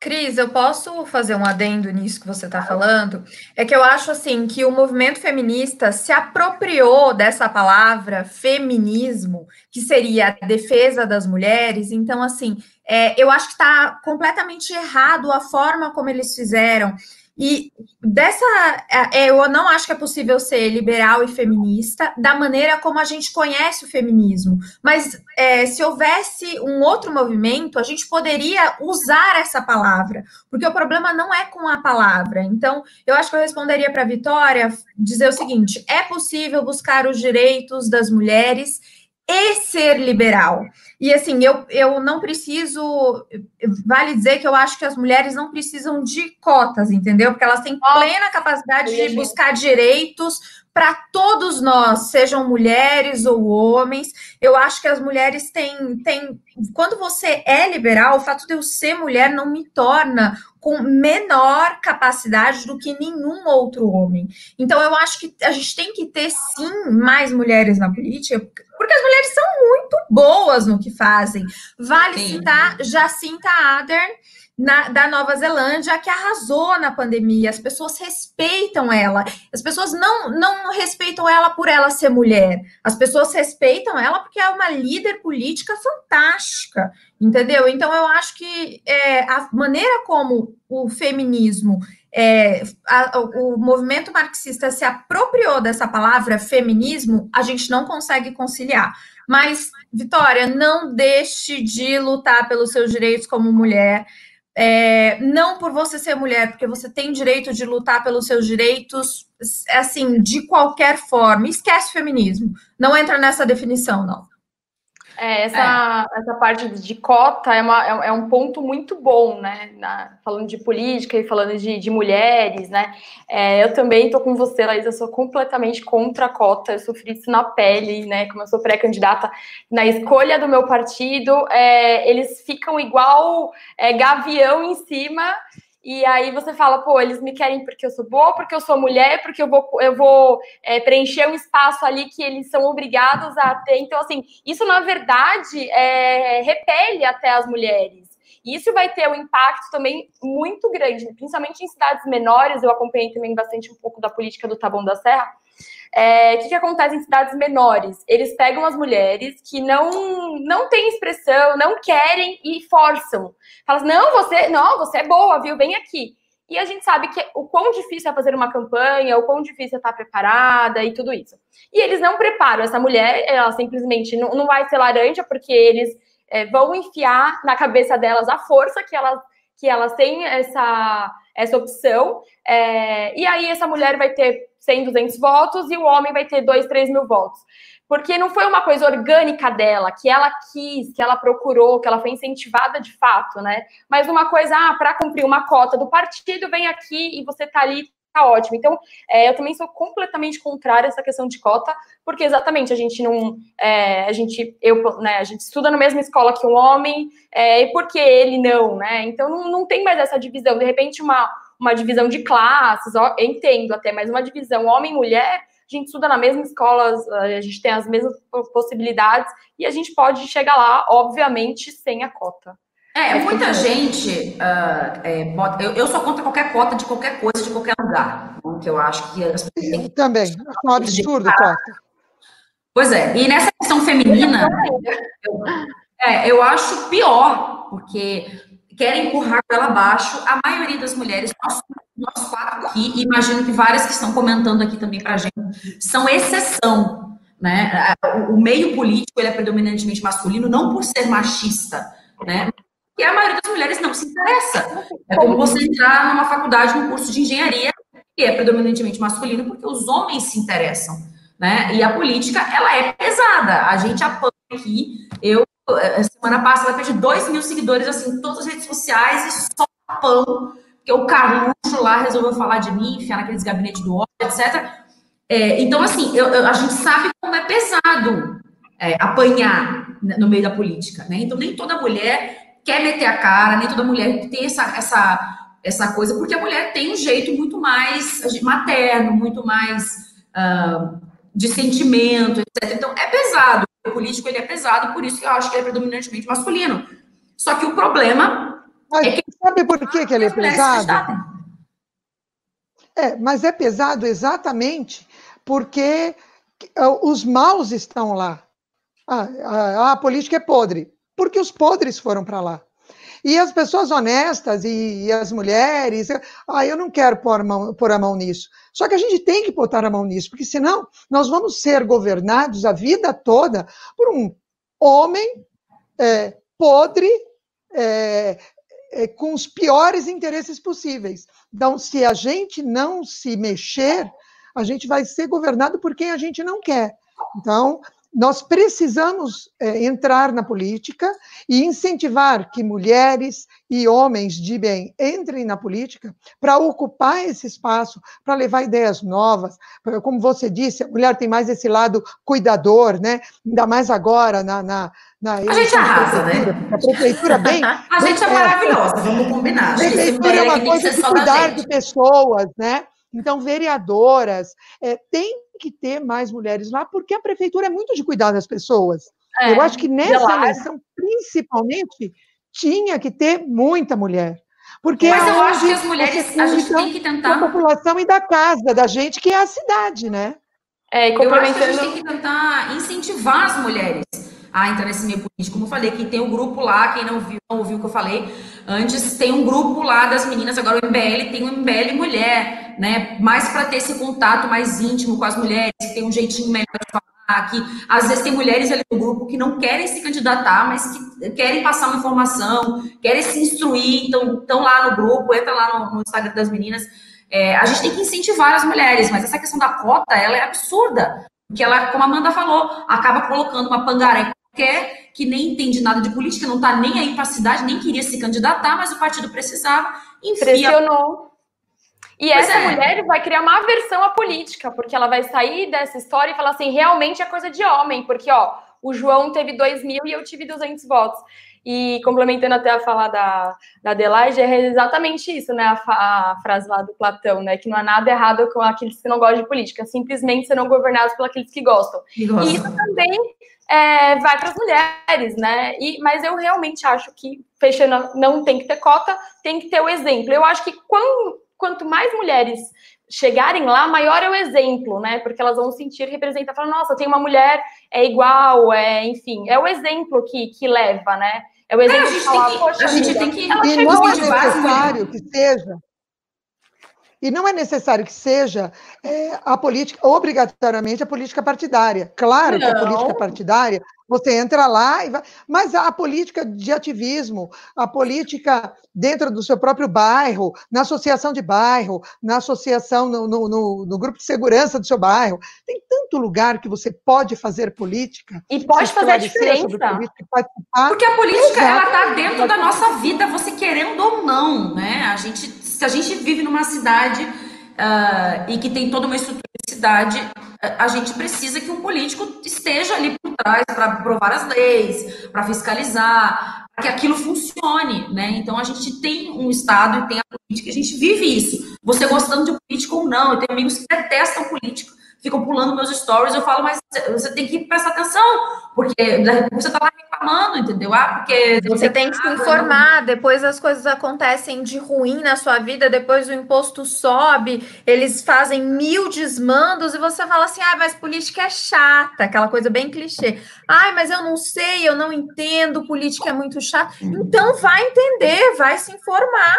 Cris, eu posso fazer um adendo nisso que você está falando? É que eu acho assim que o movimento feminista se apropriou dessa palavra feminismo, que seria a defesa das mulheres. Então, assim, é, eu acho que está completamente errado a forma como eles fizeram. E dessa, é, eu não acho que é possível ser liberal e feminista da maneira como a gente conhece o feminismo. Mas é, se houvesse um outro movimento, a gente poderia usar essa palavra, porque o problema não é com a palavra. Então, eu acho que eu responderia para a Vitória dizer o seguinte: é possível buscar os direitos das mulheres e ser liberal. E assim, eu, eu não preciso. Vale dizer que eu acho que as mulheres não precisam de cotas, entendeu? Porque elas têm plena capacidade de buscar direitos para todos nós, sejam mulheres ou homens. Eu acho que as mulheres têm, têm. Quando você é liberal, o fato de eu ser mulher não me torna com menor capacidade do que nenhum outro homem. Então, eu acho que a gente tem que ter, sim, mais mulheres na política, porque as mulheres são muito boas no que fazem. Vale sim. citar Jacinta Ardern, na, da Nova Zelândia que arrasou na pandemia. As pessoas respeitam ela. As pessoas não, não respeitam ela por ela ser mulher. As pessoas respeitam ela porque é uma líder política fantástica, entendeu? Então eu acho que é, a maneira como o feminismo é, a, o movimento marxista se apropriou dessa palavra feminismo, a gente não consegue conciliar. Mas, Vitória, não deixe de lutar pelos seus direitos como mulher. É, não por você ser mulher, porque você tem direito de lutar pelos seus direitos, assim, de qualquer forma. Esquece o feminismo. Não entra nessa definição, não. É, essa, é. essa parte de cota é, uma, é, é um ponto muito bom, né? Na, falando de política e falando de, de mulheres, né? É, eu também estou com você, Laís, eu sou completamente contra a cota, eu sofri isso na pele, né? Como eu sou pré-candidata na escolha do meu partido, é, eles ficam igual é, gavião em cima e aí você fala, pô, eles me querem porque eu sou boa, porque eu sou mulher, porque eu vou, eu vou é, preencher um espaço ali que eles são obrigados a ter. Então, assim, isso na verdade é, repele até as mulheres. E isso vai ter um impacto também muito grande, principalmente em cidades menores. Eu acompanhei também bastante um pouco da política do Taboão da Serra. É, o que, que, acontece em cidades menores? Eles pegam as mulheres que não não têm expressão, não querem e forçam. Falam, não, você, não, você é boa, viu? Vem aqui. E a gente sabe que o quão difícil é fazer uma campanha, o quão difícil é estar preparada e tudo isso. E eles não preparam essa mulher, ela simplesmente não, não vai ser laranja, porque eles é, vão enfiar na cabeça delas a força que elas, que elas têm essa, essa opção. É, e aí essa mulher vai ter 100, 200 votos e o homem vai ter 2, 3 mil votos. Porque não foi uma coisa orgânica dela, que ela quis, que ela procurou, que ela foi incentivada de fato, né? Mas uma coisa, ah, para cumprir uma cota do partido, vem aqui e você tá ali, tá ótimo. Então, é, eu também sou completamente contrária a essa questão de cota, porque exatamente a gente não, é, a gente, eu, né, a gente estuda na mesma escola que um homem, é, e por que ele não, né? Então, não, não tem mais essa divisão. De repente, uma uma divisão de classes, ó, entendo até, mas uma divisão homem-mulher, a gente estuda na mesma escola, a gente tem as mesmas possibilidades e a gente pode chegar lá, obviamente, sem a cota. É, muita gente. Uh, é, bota, eu, eu, sou contra qualquer cota de qualquer coisa, de qualquer lugar. Né, que eu acho que as pessoas têm Também, é um absurdo, cota. Pois é, e nessa questão feminina, eu, é, eu acho pior, porque querem empurrar ela abaixo. A maioria das mulheres, nós, nós quatro aqui, e imagino que várias que estão comentando aqui também para a gente, são exceção. Né? O meio político ele é predominantemente masculino, não por ser machista, né? E a maioria das mulheres não se interessa. É como você entrar numa faculdade, num curso de engenharia, que é predominantemente masculino, porque os homens se interessam. Né? E a política, ela é pesada. A gente apanha aqui. Eu semana passada perdi 2 mil seguidores, assim, em todas as redes sociais e só pão, porque o Carluxo lá resolveu falar de mim, enfiar naqueles gabinetes do ódio, etc. É, então, assim, eu, eu, a gente sabe como é pesado é, apanhar no meio da política, né? Então, nem toda mulher quer meter a cara, nem toda mulher tem essa, essa, essa coisa, porque a mulher tem um jeito muito mais materno, muito mais uh, de sentimento, etc. Então, é pesado o político ele é pesado, por isso que eu acho que ele é predominantemente masculino. Só que o problema mas é que sabe por que, que ele é pesado? É, mas é pesado exatamente porque os maus estão lá. Ah, a, a política é podre, porque os podres foram para lá. E as pessoas honestas e, e, as mulheres, ah, eu não quero pôr a, mão, pôr a mão nisso. Só que a gente tem que botar a mão nisso, porque senão nós vamos ser governados a vida toda por um homem é, podre, é, é, com os piores interesses possíveis. Então, se a gente não se mexer, a gente vai ser governado por quem a gente não quer. Então, nós precisamos é, entrar na política e incentivar que mulheres e homens de bem entrem na política para ocupar esse espaço, para levar ideias novas. Como você disse, a mulher tem mais esse lado cuidador, né? Ainda mais agora na. na, na a gente arrasa, né? A prefeitura bem. <laughs> a gente é maravilhosa, vamos combinar. A prefeitura é uma coisa de cuidar de pessoas, né? Então, vereadoras, é, tem que ter mais mulheres lá, porque a prefeitura é muito de cuidar das pessoas. É, Eu acho que nessa eleição, principalmente, tinha que ter muita mulher. Porque Mas eu acho que as mulheres, a gente tem que tentar. A população e da casa da gente, que é a cidade, né? É, e. Eu acho que a gente tem que tentar incentivar as mulheres a entrar nesse meio político. Como eu falei, que tem um grupo lá, quem não viu, não ouviu o que eu falei antes, tem um grupo lá das meninas, agora o MBL tem um MBL mulher, né? Mais para ter esse contato mais íntimo com as mulheres, que tem um jeitinho melhor de falar, que às vezes tem mulheres ali no grupo que não querem se candidatar, mas que querem passar uma informação, querem se instruir, então estão lá no grupo, entra lá no, no Instagram das meninas. É, a gente tem que incentivar as mulheres, mas essa questão da cota, ela é absurda. Porque ela, como a Amanda falou, acaba colocando uma pangaré quer, que nem entende nada de política, não está nem aí para a cidade, nem queria se candidatar, mas o partido precisava. Enfia... Pressionou. E pois essa é. mulher vai criar uma aversão à política, porque ela vai sair dessa história e falar assim, realmente é coisa de homem, porque ó, o João teve 2 mil e eu tive 200 votos. E complementando até a fala da, da Adelaide, é exatamente isso, né? A, a, frase lá do Platão, né? Que não há nada errado com aqueles que não gostam de política, simplesmente serão governados por aqueles que gostam. E isso também é, vai para as mulheres, né? E, mas eu realmente acho que, fechando, não tem que ter cota, tem que ter o exemplo. Eu acho que quando, quanto mais mulheres chegarem lá, maior é o exemplo, né? Porque elas vão sentir representar, falar, nossa, tem uma mulher, é igual, é, enfim, é o exemplo que, que leva, né? É o exemplo é, a gente falar, tem que, a gente tem que e não é necessário que seja e não é necessário que seja é, a política, obrigatoriamente a política partidária. Claro não. que a política partidária, você entra lá, e vai, mas a política de ativismo, a política dentro do seu próprio bairro, na associação de bairro, na associação, no, no, no, no grupo de segurança do seu bairro, tem tanto lugar que você pode fazer política. E pode fazer a diferença. Porque a política, Exato. ela está dentro da nossa vida, você querendo ou não, né? A gente se a gente vive numa cidade uh, e que tem toda uma estrutura de cidade, a gente precisa que um político esteja ali por trás para aprovar as leis, para fiscalizar, para que aquilo funcione, né? Então a gente tem um Estado e tem a política, a gente vive isso. Você gostando de político ou não, eu tenho amigos que detestam político, ficam pulando meus stories, eu falo, mas você tem que prestar atenção, porque você está lá reclamando, entendeu? Ah, porque. Você tem que se informar, depois as coisas acontecem de ruim na sua vida, depois o imposto sobe, eles fazem mil desmandos e você fala assim: ah, mas política é chata, aquela coisa bem clichê. Ai, mas eu não sei, eu não entendo, política é muito chata. Então vai entender, vai se informar.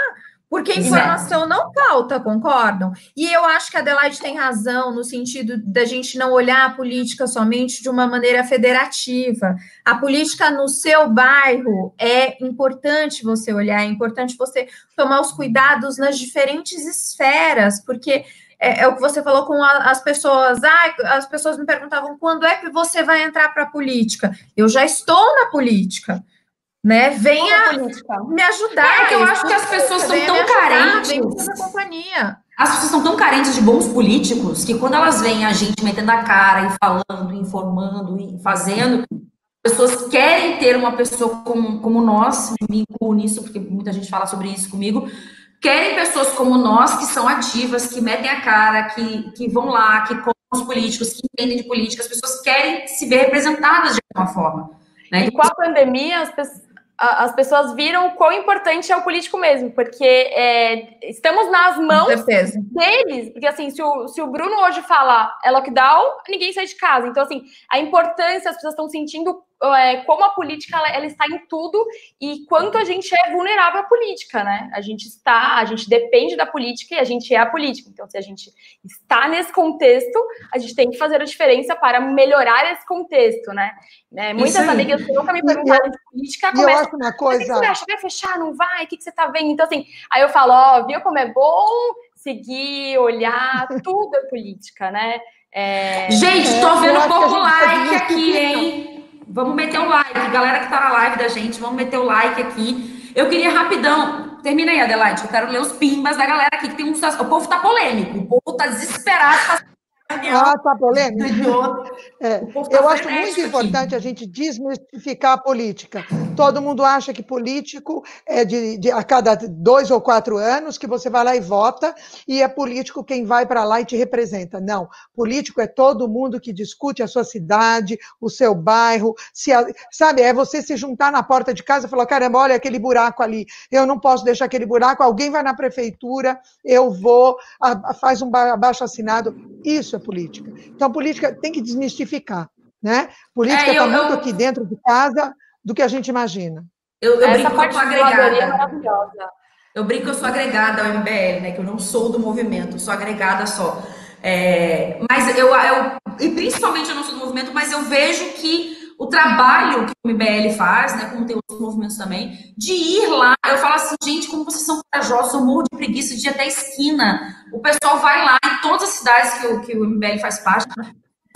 Porque informação não falta, concordam? E eu acho que a Adelaide tem razão no sentido da gente não olhar a política somente de uma maneira federativa. A política no seu bairro é importante você olhar, é importante você tomar os cuidados nas diferentes esferas, porque é, é o que você falou com a, as pessoas. Ah, as pessoas me perguntavam quando é que você vai entrar para a política. Eu já estou na política né? Venha me ajudar. É que eu acho que as pessoas estão tão carentes. companhia. As pessoas estão tão carentes de bons políticos que quando elas veem a gente metendo a cara e falando, informando e fazendo, as pessoas querem ter uma pessoa como, como nós, me incluo nisso, porque muita gente fala sobre isso comigo, querem pessoas como nós, que são ativas, que metem a cara, que, que vão lá, que com os políticos, que entendem de política, as pessoas querem se ver representadas de alguma forma. Né? E com a pandemia, as pessoas as pessoas viram o quão importante é o político mesmo, porque é, estamos nas mãos deles. Porque, assim, se o, se o Bruno hoje fala é lockdown, ninguém sai de casa. Então, assim, a importância, as pessoas estão sentindo é, como a política ela, ela, está em tudo e quanto a gente é vulnerável à política, né? A gente está, a gente depende da política e a gente é a política. Então, se a gente está nesse contexto, a gente tem que fazer a diferença para melhorar esse contexto, né? É, muitas amigas que nunca me perguntaram de política começam. Uma coisa. O que você acha? Vai fechar? Não vai? O que, que você está vendo? Então, assim, aí eu falo, ó, viu como é bom seguir, olhar, tudo é política, né? É... Gente, tô vendo um pouco like aqui, hein? Vamos meter um like, galera que tá na live da gente, vamos meter o like aqui. Eu queria rapidão, termina aí, Adelaide, eu quero ler os pimbas da galera aqui, que tem um. O povo tá polêmico, o povo tá desesperado. Ah, tá polêmico. É, tá eu acho muito importante a gente desmistificar a política. Todo mundo acha que político é de, de, a cada dois ou quatro anos que você vai lá e vota, e é político quem vai para lá e te representa. Não, político é todo mundo que discute a sua cidade, o seu bairro, se a, sabe, é você se juntar na porta de casa e falar, caramba, olha aquele buraco ali, eu não posso deixar aquele buraco, alguém vai na prefeitura, eu vou, a, a, faz um abaixo assinado, isso é política. Então, política tem que desmistificar, né? Política está é, muito eu... aqui dentro de casa do que a gente imagina. Eu, eu Essa parte agregada. É maravilhosa. Eu brinco que eu sou agregada ao MBL, né? Que eu não sou do movimento, sou agregada só. É, mas eu, eu, e principalmente eu não sou do movimento, mas eu vejo que o trabalho que o MBL faz, né, como tem outros movimentos também, de ir lá, eu falo assim, gente, como vocês são corajosos, eu morro de preguiça de ir até a esquina. O pessoal vai lá em todas as cidades que o, que o MBL faz parte,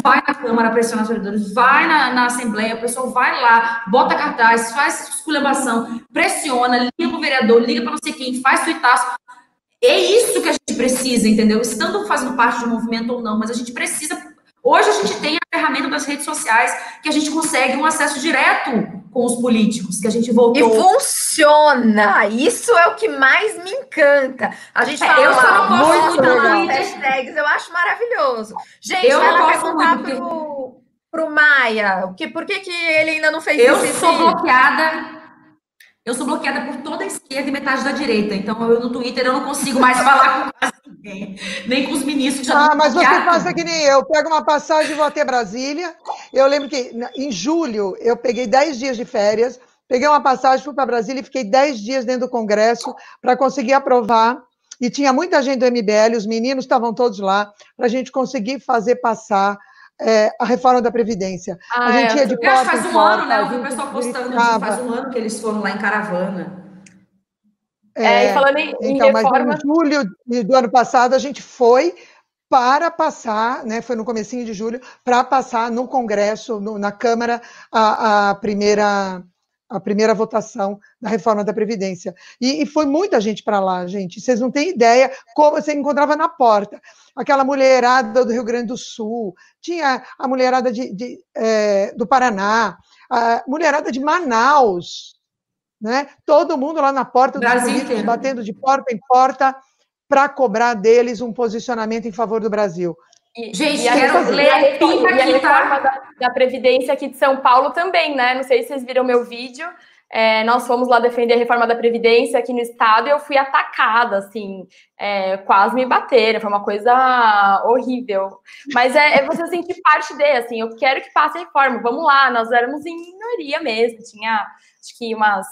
vai na Câmara pressionar os vereadores, vai na, na, Assembleia, o pessoal vai lá, bota cartaz, faz esculhambação, pressiona, liga para o vereador, liga para não sei quem, faz tuitaço. É isso que a gente precisa, entendeu? Estando fazendo parte do movimento ou não, mas a gente precisa. Hoje a gente tem a ferramenta das redes sociais que a gente consegue um acesso direto com os políticos, que a gente voltou. E funciona! Isso é o que mais me encanta. A gente é, fala eu lá, muito nas hashtags, eu acho maravilhoso. Gente, eu ela perguntar pro, pro Maia, que, por que, que ele ainda não fez eu isso? Eu sou bloqueada. Eu sou bloqueada por toda a esquerda e metade da direita. Então, eu no Twitter eu não consigo mais falar com quase ninguém. Nem com os ministros. ah, mas você faça que nem eu. Pego uma passagem e vou até Brasília. Eu lembro que em julho eu peguei 10 dias de férias, peguei uma passagem, fui para Brasília e fiquei 10 dias dentro do Congresso para conseguir aprovar. E tinha muita gente do MBL, os meninos estavam todos lá, para a gente conseguir fazer passar é, a reforma da Previdência. Ah, a gente é, ia de porta faz um ano, né? Eu vi o pessoal postando, faz um ano que eles foram lá em caravana. É, é falando em, então, em reforma... mas em julho do ano passado a gente foi para passar, né, foi no comecinho de julho, para passar no Congresso, no, na Câmara, a, a, primeira a primeira votação da reforma da Previdência. E, e foi muita gente para lá, gente. Vocês não têm ideia como você encontrava na porta. Aquela mulherada do Rio Grande do Sul, tinha a mulherada de, de é, do Paraná, a mulherada de Manaus, né? todo mundo lá na porta dos políticos, batendo de porta em porta para cobrar deles um posicionamento em favor do Brasil. E, Gente, e quero ler a, reforma, e a reforma da, da, Previdência aqui de São Paulo também, né? Não sei se vocês viram meu vídeo. É, nós fomos lá defender a reforma da Previdência aqui no estado e eu fui atacada, assim, é, quase me bateram, foi uma coisa horrível. Mas é, é você sentir parte de, assim, eu quero que passe a reforma, vamos lá, nós éramos em minoria mesmo, tinha acho que umas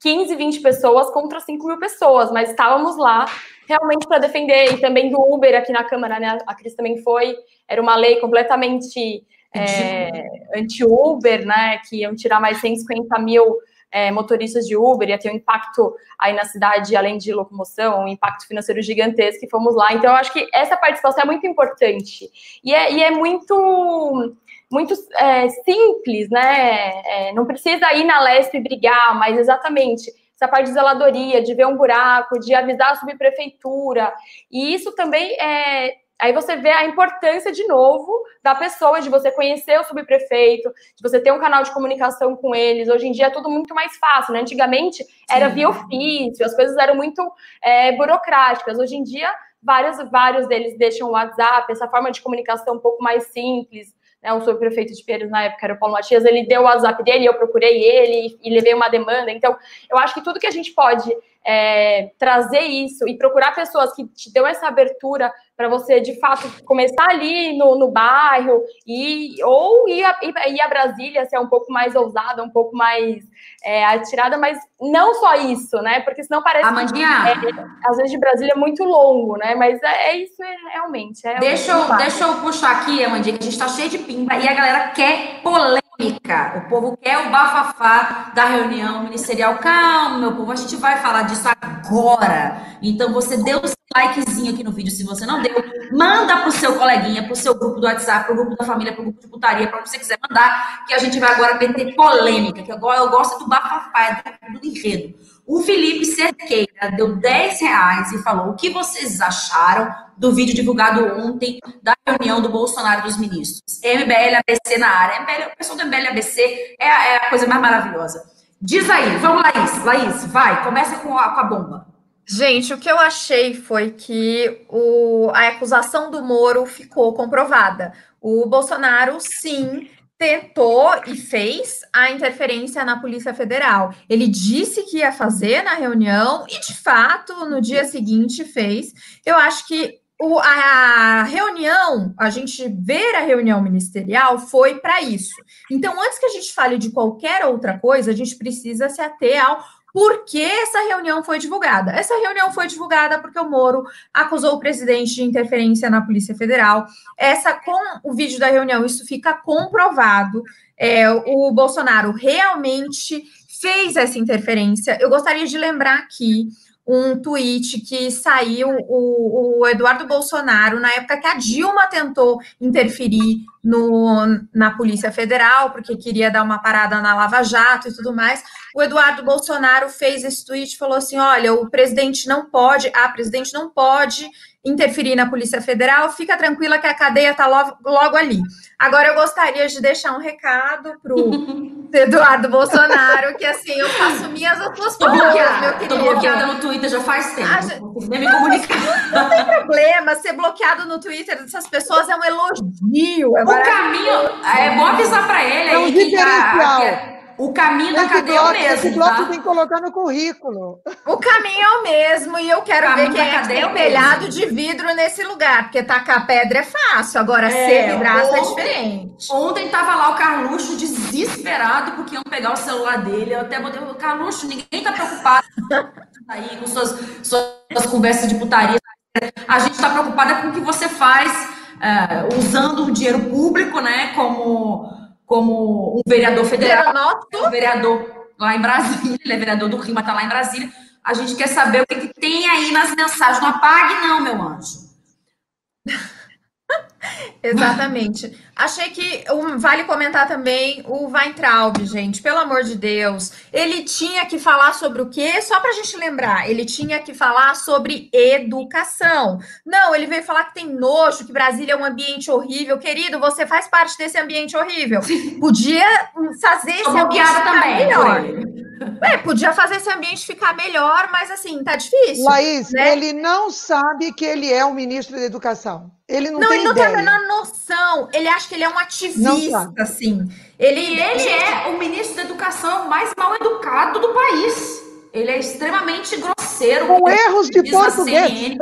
15, 20 pessoas contra 5 mil pessoas, mas estávamos lá realmente para defender, e também do Uber aqui na Câmara, né? A Cris também foi, era uma lei completamente é, anti-Uber, né? Que iam tirar mais 150 mil é, motoristas de Uber, ia ter um impacto aí na cidade, além de locomoção, um impacto financeiro gigantesco, e fomos lá. Então, eu acho que essa participação é muito importante. E é, e é muito muito é, simples, né? É, não precisa ir na Lesp brigar, mas exatamente essa parte de zeladoria, de ver um buraco, de avisar a subprefeitura. E isso também é. Aí você vê a importância de novo da pessoa, de você conhecer o subprefeito, de você ter um canal de comunicação com eles. Hoje em dia é tudo muito mais fácil, né? Antigamente era Sim. via ofício, as coisas eram muito é, burocráticas. Hoje em dia, vários, vários deles deixam o WhatsApp, essa forma de comunicação um pouco mais simples né, o subprefeito de Pinheiros na época era o Paulo Matias, ele deu o WhatsApp dele, eu procurei ele e, e levei uma demanda. Então, eu acho que tudo que a gente pode é, trazer isso e procurar pessoas que te dão essa abertura para você, de fato, começar ali no, no bairro e, ou ir a, ir a Brasília, ser um pouco mais ousada, um pouco mais é, atirada, mas não só isso, né? Porque senão parece Amandinha. que, é, às vezes, de Brasília é muito longo, né? Mas é, é isso é, realmente. É deixa, eu, deixa eu puxar aqui, Amandinha, que a gente está cheio de pimba e a galera quer polêmica. O povo quer o bafafá da reunião ministerial. Calma, meu povo, a gente vai falar disso agora. Então, você deu o likezinho aqui no vídeo, se você não deu. Manda pro seu coleguinha, pro seu grupo do WhatsApp, pro grupo da família, pro grupo de putaria, para onde você quiser mandar, que a gente vai agora meter polêmica, que agora eu gosto do bafafá, do enredo. O Felipe Cerqueira deu 10 reais e falou o que vocês acharam do vídeo divulgado ontem da reunião do Bolsonaro dos ministros. MBL ABC na área. MBL, o pessoal do MBL ABC é a, é a coisa mais maravilhosa. Diz aí, vamos Laís, Laís, vai, começa com a, com a bomba. Gente, o que eu achei foi que o, a acusação do Moro ficou comprovada. O Bolsonaro, sim, tentou e fez a interferência na Polícia Federal. Ele disse que ia fazer na reunião e, de fato, no dia seguinte fez. Eu acho que o, a reunião, a gente ver a reunião ministerial foi para isso. Então, antes que a gente fale de qualquer outra coisa, a gente precisa se ater ao por que essa reunião foi divulgada? Essa reunião foi divulgada porque o Moro acusou o presidente de interferência na Polícia Federal. Essa, com o vídeo da reunião, isso fica comprovado. É, o Bolsonaro realmente fez essa interferência. Eu gostaria de lembrar aqui um tweet que saiu o, o, Eduardo Bolsonaro na época que a Dilma tentou interferir no, na Polícia Federal, porque queria dar uma parada na Lava Jato e tudo mais. O Eduardo Bolsonaro fez esse tweet falou assim: olha, o presidente não pode, a presidente não pode interferir na Polícia Federal, fica tranquila que a cadeia está logo, logo, ali. Agora eu gostaria de deixar um recado para o <laughs> Eduardo Bolsonaro, que assim, eu faço minhas as suas meu querido. Tô bloqueada no Twitter já faz tempo. Ah, já... Nem me comunicar. Não tem problema, ser bloqueado no Twitter dessas pessoas é um elogio. É o caminho, é bom avisar para ele é um aí diferencial. que o caminho da cadeia bloco, é o mesmo. Esse bloco tá? tem que colocar no currículo. O caminho é o mesmo e eu quero ver quem é que tem é telhado de vidro nesse lugar, porque tacar pedra é fácil, agora é, ser vidraça é diferente. Ontem tava lá o Carluxo desesperado porque iam pegar o celular dele. Eu até botei o Carluxo, ninguém tá preocupado <laughs> aí com suas, suas conversas de putaria. A gente está preocupada com o que você faz uh, usando o dinheiro público, né, como como um vereador federal, um vereador lá em Brasília, ele é vereador do Rio, mas está lá em Brasília. A gente quer saber o que, que tem aí nas mensagens. Não apague, não, meu anjo. <laughs> Exatamente. Achei que um, vale comentar também o Weintraub, gente, pelo amor de Deus. Ele tinha que falar sobre o quê? Só para a gente lembrar, ele tinha que falar sobre educação. Não, ele veio falar que tem nojo, que Brasília é um ambiente horrível. Querido, você faz parte desse ambiente horrível. Podia fazer esse ambiente também, melhor. É, podia fazer esse ambiente ficar melhor, mas assim, tá difícil. Laís, né? ele não sabe que ele é o ministro da Educação. Ele não, não tem ele não ideia. tem a menor noção. Ele acha que ele é um ativista, assim. Ele, ele é o ministro da Educação mais mal educado do país. Ele é extremamente grosseiro. Com erros de português.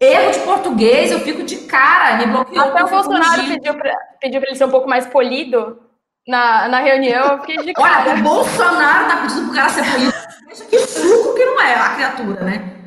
Erro de português, eu fico de cara, me bloqueou. Até o Bolsonaro pediu para pediu ele ser um pouco mais polido na, na reunião, eu fiquei de cara. Olha, o Bolsonaro tá pedindo pro cara ser polido. Veja que suco que não é a criatura, né?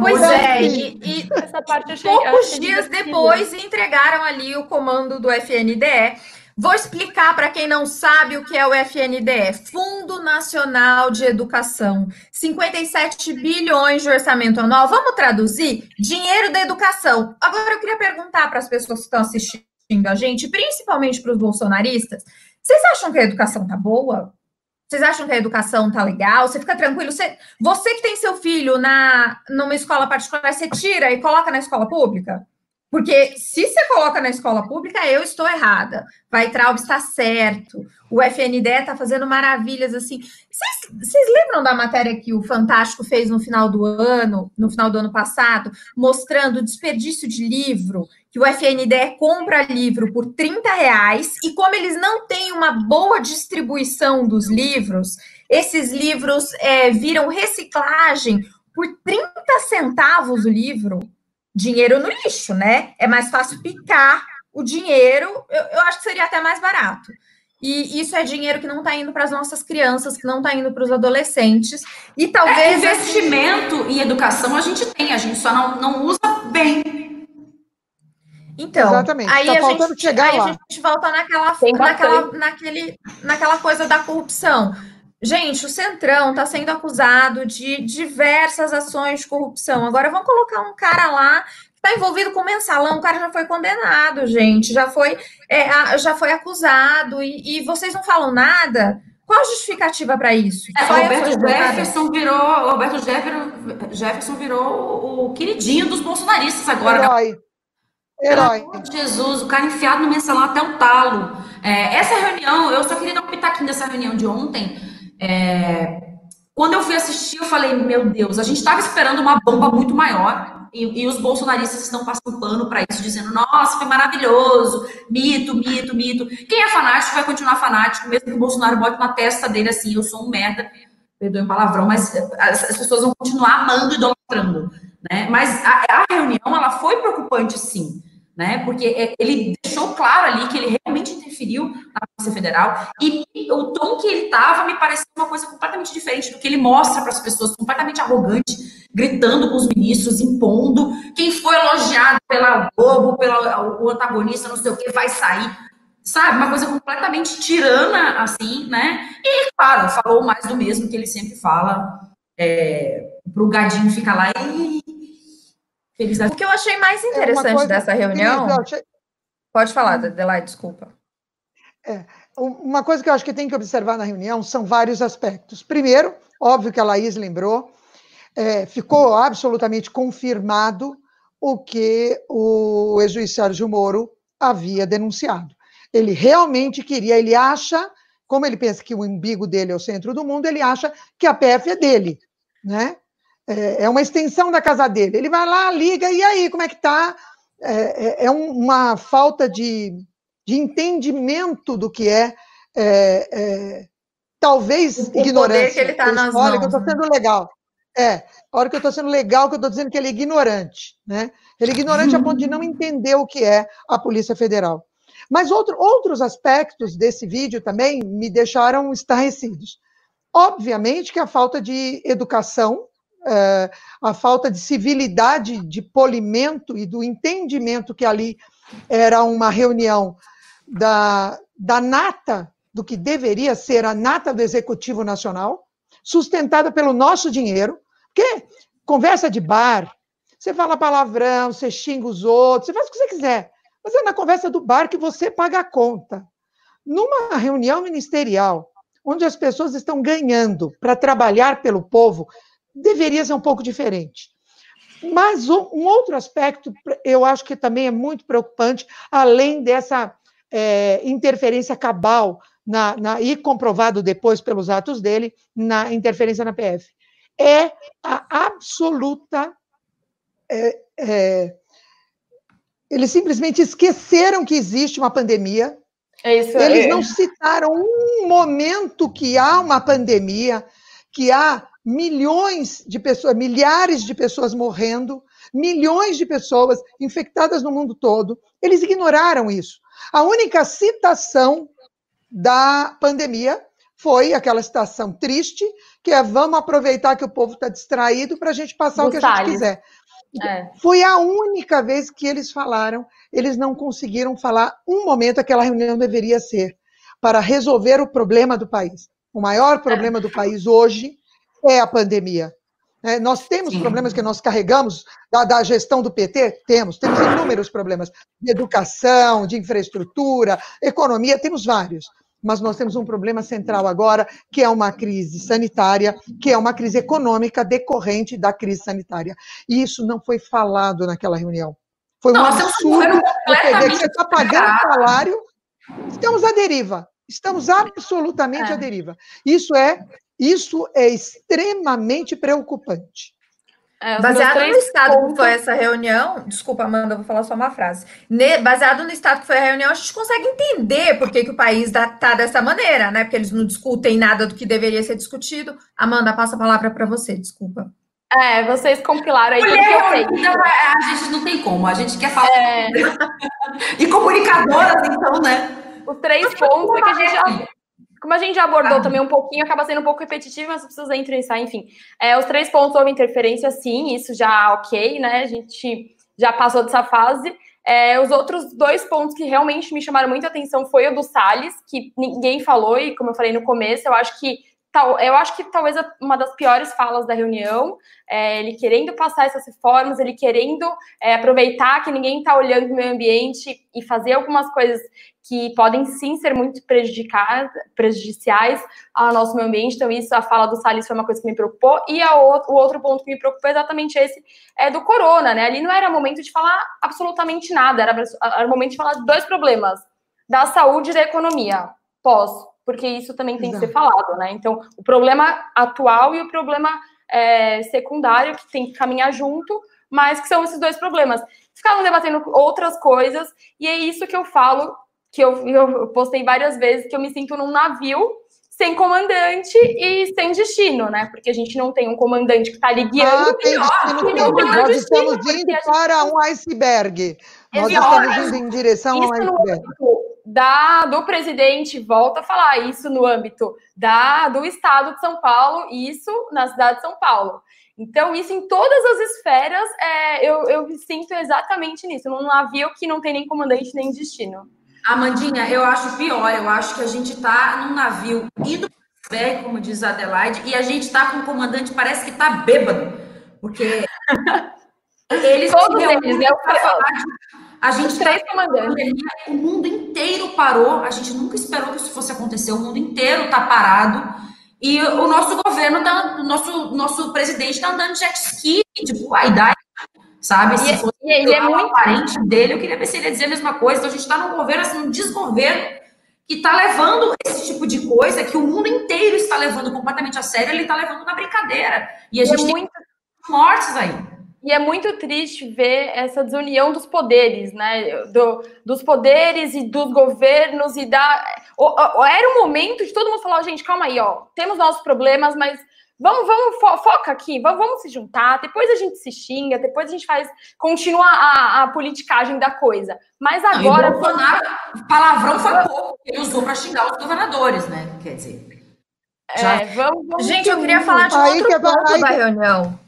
Pois é, e, e essa parte achei, poucos achei dias depois entregaram ali o comando do FNDE. Vou explicar para quem não sabe o que é o FNDE, Fundo Nacional de Educação. 57 bilhões de orçamento anual. Vamos traduzir? Dinheiro da educação. Agora eu queria perguntar para as pessoas que estão assistindo a gente, principalmente para os bolsonaristas, vocês acham que a educação tá boa? Vocês acham que a educação tá legal? Você fica tranquilo? Você, você que tem seu filho na numa escola particular, você tira e coloca na escola pública? Porque se você coloca na escola pública, eu estou errada. Vai Traub está certo. O FNDE está fazendo maravilhas assim. Vocês, lembram da matéria que o Fantástico fez no final do ano, no final do ano passado, mostrando o desperdício de livro que o FNDE compra livro por 30 reais e como eles não têm uma boa distribuição dos livros, esses livros é, viram reciclagem por 30 centavos o livro, dinheiro no lixo, né? É mais fácil picar o dinheiro, eu, eu acho que seria até mais barato. E isso é dinheiro que não está indo para as nossas crianças, que não está indo para os adolescentes. E talvez. É, investimento assim... em educação a gente tem, a gente só não, não usa bem. Então, Exatamente. aí, tá a, gente, chegar aí lá. a gente volta naquela, naquela, naquele, naquela coisa da corrupção. Gente, o Centrão está sendo acusado de diversas ações de corrupção. Agora vamos colocar um cara lá está envolvido com mensalão, o cara já foi condenado, gente, já foi, é, já foi acusado, e, e, vocês não falam nada. Qual a justificativa para isso? É, Roberto Jefferson virou, Roberto Jefferson, Jefferson virou o queridinho dos bolsonaristas agora. Herói. Herói. Jesus, o cara enfiado no mensalão até o talo. É, essa reunião, eu só queria dar um pitaquinho dessa reunião de ontem. É, quando eu fui assistir, eu falei, meu Deus, a gente estava esperando uma bomba muito maior. E, e os bolsonaristas estão passando pano para isso, dizendo, nossa, foi maravilhoso, mito, mito, mito. Quem é fanático vai continuar fanático, mesmo que o Bolsonaro bote na testa dele assim, eu sou um merda, perdoe o palavrão, mas as, as pessoas vão continuar amando e idolatrando. Né? Mas a, a reunião, ela foi preocupante, sim né? Porque é, ele deixou claro ali que ele realmente interferiu na Polícia Federal e o tom que ele estava me pareceu uma coisa completamente diferente do que ele mostra para as pessoas, completamente arrogante, gritando com os ministros, impondo. Quem foi elogiado pela Globo, pelo antagonista, não sei o que, vai sair. Sabe? Uma coisa completamente tirana, assim, né? E, claro, falou mais do mesmo que ele sempre fala é, para o gadinho ficar lá e o que eu achei mais é interessante é dessa reunião. Pode falar, Adelaide, desculpa. É, uma coisa que eu acho que tem que observar na reunião são vários aspectos. Primeiro, óbvio que a Laís lembrou, é, ficou absolutamente confirmado o que o ex-juiz Sérgio Moro havia denunciado. Ele realmente queria, ele acha, como ele pensa que o umbigo dele é o centro do mundo, ele acha que a PF é dele, né? É, é uma extensão da casa dele. Ele vai lá, liga, e aí, como é que tá? É, é, é uma falta de, de entendimento do que é, é, é talvez o ignorância. que ele tá nas Olha, que eu estou sendo legal. É, a hora que eu estou sendo legal, que eu estou dizendo que ele é ignorante, né? Ele é ignorante a ponto de não entender o que é a Polícia Federal. Mas outro, outros aspectos desse vídeo também me deixaram estarrecidos. Obviamente que a falta de educação, é, a falta de civilidade, de polimento e do entendimento que ali era uma reunião da, da nata, do que deveria ser a nata do Executivo Nacional, sustentada pelo nosso dinheiro, porque conversa de bar, você fala palavrão, você xinga os outros, você faz o que você quiser. Mas é na conversa do bar que você paga a conta. Numa reunião ministerial, onde as pessoas estão ganhando para trabalhar pelo povo, deveria ser um pouco diferente. Mas um outro aspecto, eu acho que também é muito preocupante, além dessa é, interferência cabal na, na, e comprovado depois pelos atos dele, na interferência na PF, é a absoluta é, é, eles simplesmente esqueceram que existe uma pandemia. É Eles não citaram um momento que há uma pandemia, que há milhões de pessoas, milhares de pessoas morrendo, milhões de pessoas infectadas no mundo todo. Eles ignoraram isso. A única citação da pandemia foi aquela citação triste, que é vamos aproveitar que o povo está distraído para a gente passar Do o que Salles. a gente quiser. É. Foi a única vez que eles falaram, eles não conseguiram falar um momento aquela reunião deveria ser para resolver o problema do país. O maior problema do país hoje é a pandemia. É, nós temos Sim. problemas que nós carregamos da, da, gestão do PT? Temos, temos inúmeros problemas de educação, de infraestrutura, economia, temos vários mas nós temos um problema central agora, que é uma crise sanitária, que é uma crise econômica decorrente da crise sanitária. E isso não foi falado naquela reunião. Foi um absurdo que você está pagando salário. Estamos à deriva. Estamos absolutamente é. à deriva. Isso é, isso é extremamente preocupante. É, baseado no estado pontos... que foi essa reunião, desculpa, Amanda, vou falar só uma frase. Ne, baseado no estado que foi a reunião, a gente consegue entender por que, que o país está dessa maneira, né? Porque eles não discutem nada do que deveria ser discutido. Amanda, passa a palavra para você, desculpa. É, vocês compilaram aí Mulher, tudo que eu sei. Então, é, a gente não tem como, a gente quer falar. É... <laughs> e comunicadoras, então, né? Os três pontos é que a gente já como a gente já abordou ah. também um pouquinho, acaba sendo um pouco repetitivo, mas as pessoas entram e saem, enfim. É, os três pontos houve interferência, sim, isso já ok, né? A gente já passou dessa fase. É, os outros dois pontos que realmente me chamaram muita atenção foi o do Salles, que ninguém falou, e como eu falei no começo, eu acho que tal, eu acho que talvez uma das piores falas da reunião, é, ele querendo passar essas reformas, ele querendo é, aproveitar que ninguém está olhando o meio ambiente e fazer algumas coisas que podem sim ser muito prejudiciais ao nosso meio ambiente. Então, isso, a fala do Salles foi uma coisa que me preocupou. E a, o outro ponto que me preocupou é exatamente esse, é do corona, né? Ali não era momento de falar absolutamente nada, era, era momento de falar de dois problemas, da saúde e da economia, pós, porque isso também tem Exato. que ser falado, né? Então, o problema atual e o problema é, secundário, que tem que caminhar junto, mas que são esses dois problemas. Ficaram debatendo outras coisas, e é isso que eu falo que eu, eu postei várias vezes, que eu me sinto num navio sem comandante e sem destino, né? Porque a gente não tem um comandante que está ali guiando. Ah, tem destino, não tem Nós estamos indo para um iceberg. Nós estamos indo em direção a um iceberg. Da, do presidente, volta a falar isso no âmbito da, do estado de São Paulo, isso na cidade de São Paulo. Então, isso em todas as esferas, é, eu, eu me sinto exatamente nisso, num navio que não tem nem comandante nem destino. Amandinha, eu acho pior. Eu acho que a gente está num navio indo para como diz Adelaide, e a gente está com o comandante, parece que está bêbado. Porque <laughs> Eles Todos eles, né? A gente Os três comandantes. O mundo inteiro parou. A gente nunca esperou que isso fosse acontecer. O mundo inteiro está parado. E o nosso governo, tá, o nosso, nosso presidente está andando jet ski, tipo, aí dá, sabe? Se é, fosse e ele é muito parente dele, eu queria ver se ele ia dizer a mesma coisa. Então a gente está num governo, assim, um desgoverno que está levando esse tipo de coisa que o mundo inteiro está levando completamente a sério, ele está levando na brincadeira. E a gente e é tem muito... mortes aí. E é muito triste ver essa desunião dos poderes, né? Do, dos poderes e dos governos e da. Era um momento de todo mundo falar, gente, calma aí, ó, temos nossos problemas, mas vamos, vamos, fo foca aqui, vamos, vamos, se juntar, depois a gente se xinga, depois a gente faz, continua a, a politicagem da coisa. Mas agora. Não, Bolsonaro, palavrão foi pouco, ele usou para xingar os governadores, né? Quer dizer. Já... É, vamos, vamos gente, eu queria falar de um outro é ponto da reunião.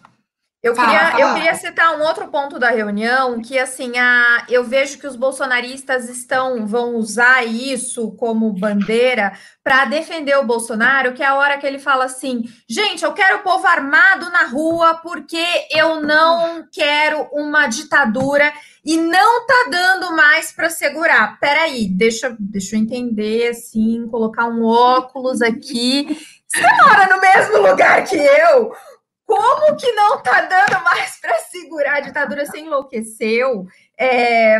Eu, fala, queria, fala. eu queria citar um outro ponto da reunião, que assim, a, eu vejo que os bolsonaristas estão vão usar isso como bandeira para defender o Bolsonaro, que é a hora que ele fala assim: gente, eu quero o povo armado na rua porque eu não quero uma ditadura e não tá dando mais para segurar. Peraí, deixa, deixa eu entender assim, colocar um óculos aqui. Você mora no mesmo lugar que eu? Como que não está dando mais para segurar? A ditadura se enlouqueceu. É,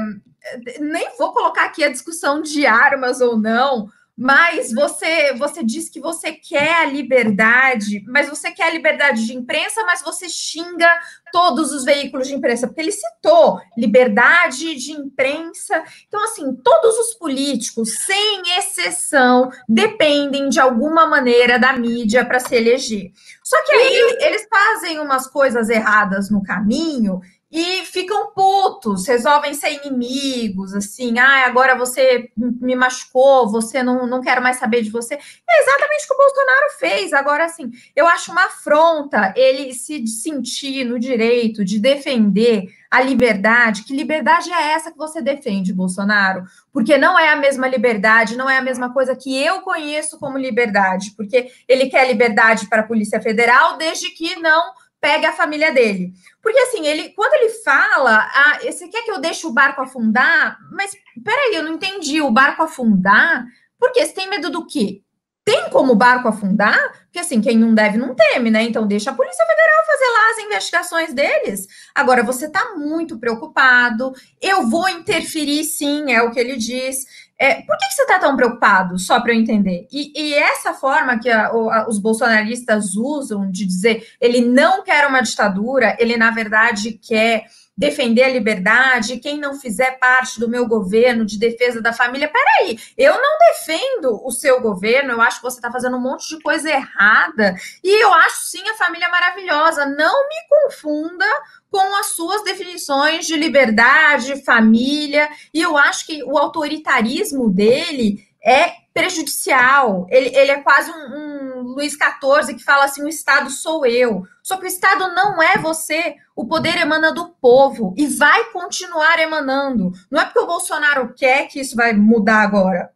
nem vou colocar aqui a discussão de armas ou não, mas você você diz que você quer a liberdade, mas você quer a liberdade de imprensa, mas você xinga todos os veículos de imprensa, porque ele citou liberdade de imprensa. Então, assim, todos os políticos, sem exceção, dependem de alguma maneira da mídia para se eleger. Só que aí eles fazem umas coisas erradas no caminho e ficam putos, resolvem ser inimigos, assim, ah, agora você me machucou, você não, não quero mais saber de você. É exatamente o que o Bolsonaro fez. Agora, assim, eu acho uma afronta ele se sentir no direito de defender a liberdade. Que liberdade é essa que você defende, Bolsonaro? Porque não é a mesma liberdade, não é a mesma coisa que eu conheço como liberdade, porque ele quer liberdade para a Polícia Federal desde que não pegue a família dele. Porque assim, ele quando ele fala, ah, você quer que eu deixe o barco afundar? Mas peraí, eu não entendi. O barco afundar? Porque você tem medo do quê? Tem como o barco afundar? Porque assim, quem não deve não teme, né? Então deixa a Polícia Federal fazer lá as investigações deles. Agora você está muito preocupado. Eu vou interferir, sim, é o que ele diz. É, por que, que você está tão preocupado? Só para eu entender. E, e, essa forma que a, a, os bolsonaristas usam de dizer ele não quer uma ditadura, ele na verdade quer defender a liberdade, quem não fizer parte do meu governo de defesa da família, peraí, eu não defendo o seu governo, eu acho que você está fazendo um monte de coisa errada, e eu acho sim a família maravilhosa, não me confunda com as suas definições de liberdade, família, e eu acho que o autoritarismo dele é prejudicial. Ele, ele é quase um, um Luiz XIV que fala assim: o Estado sou eu. Só que o Estado não é você. O poder emana do povo e vai continuar emanando. Não é porque o Bolsonaro quer que isso vai mudar agora.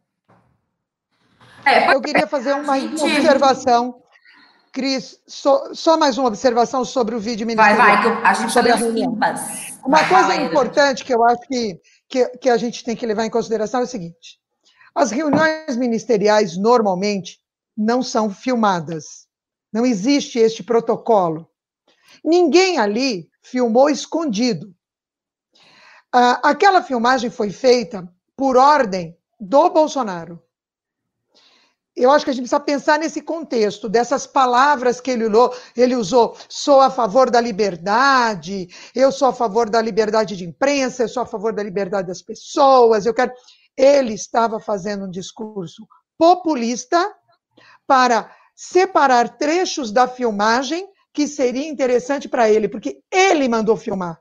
É, eu queria fazer uma observação. Cris, só, só, mais uma observação sobre o vídeo ministerial. Vai, vai, que a gente sobre a reunião. Uma vai, coisa vai, importante que eu acho que, que, que a gente tem que levar em consideração é o seguinte: as reuniões ministeriais, normalmente, não são filmadas. Não existe este protocolo. Ninguém ali filmou escondido. Ah, aquela filmagem foi feita por ordem do Bolsonaro. Eu acho que a gente precisa pensar nesse contexto, dessas palavras que ele usou. Ele usou: sou a favor da liberdade, eu sou a favor da liberdade de imprensa, eu sou a favor da liberdade das pessoas, eu quero ele estava fazendo um discurso populista para separar trechos da filmagem que seria interessante para ele, porque ele mandou filmar.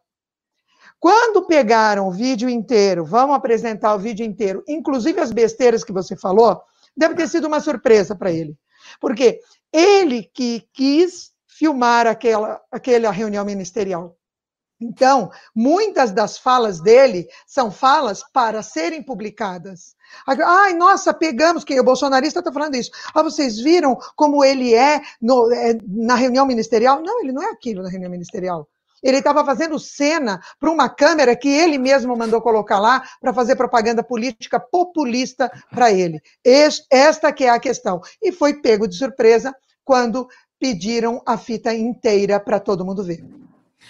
Quando pegaram o vídeo inteiro, vamos apresentar o vídeo inteiro, inclusive as besteiras que você falou, deve ter sido uma surpresa para ele. Porque ele que quis filmar aquela, aquela reunião ministerial. Então, muitas das falas dele são falas para serem publicadas. Ai, nossa, pegamos, quem o bolsonarista está falando isso. Ah, vocês viram como ele é, no, é, na reunião ministerial? Não, ele não é aquilo na reunião ministerial. Ele estava fazendo cena para uma câmera que ele mesmo mandou colocar lá para fazer propaganda política populista para ele. Esta que é a questão. E foi pego de surpresa quando pediram a fita inteira para todo mundo ver.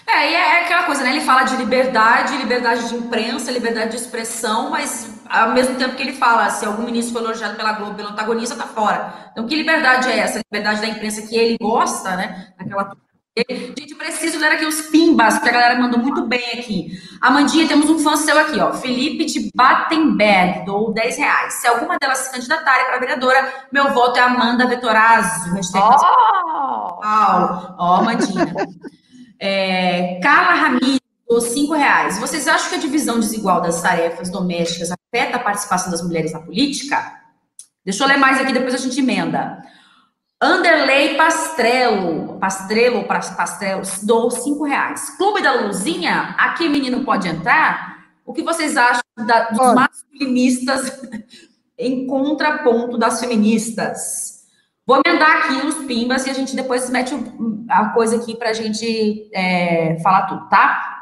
É, e é aquela coisa, né? Ele fala de liberdade, liberdade de imprensa, liberdade de expressão, mas ao mesmo tempo que ele fala, se algum ministro foi elogiado pela Globo, pelo antagonista, tá fora. Então, que liberdade é essa? Liberdade da imprensa que ele gosta, né? Aquela Gente, preciso ler aqui os pimbas, porque a galera mandou muito bem aqui. Amandinha, temos um fã seu aqui, ó. Felipe de Battenberg, dou 10 reais. Se alguma delas se candidatarem para vereadora, meu voto é Amanda Vetorazzo. Oh! Paulo. Ó, Amandinha. É, Carla Ramírez, dou 5 reais. Vocês acham que a divisão desigual das tarefas domésticas afeta a participação das mulheres na política? Deixa eu ler mais aqui, depois a gente emenda. Anderley Pastrello, Pastrello, Pastrello, dou cinco reais. Clube da Luzinha, aqui menino pode entrar? O que vocês acham da, dos masculinistas <laughs> em contraponto das feministas? Vou emendar aqui os pimbas e a gente depois mete a coisa aqui para a gente é, falar tudo, tá?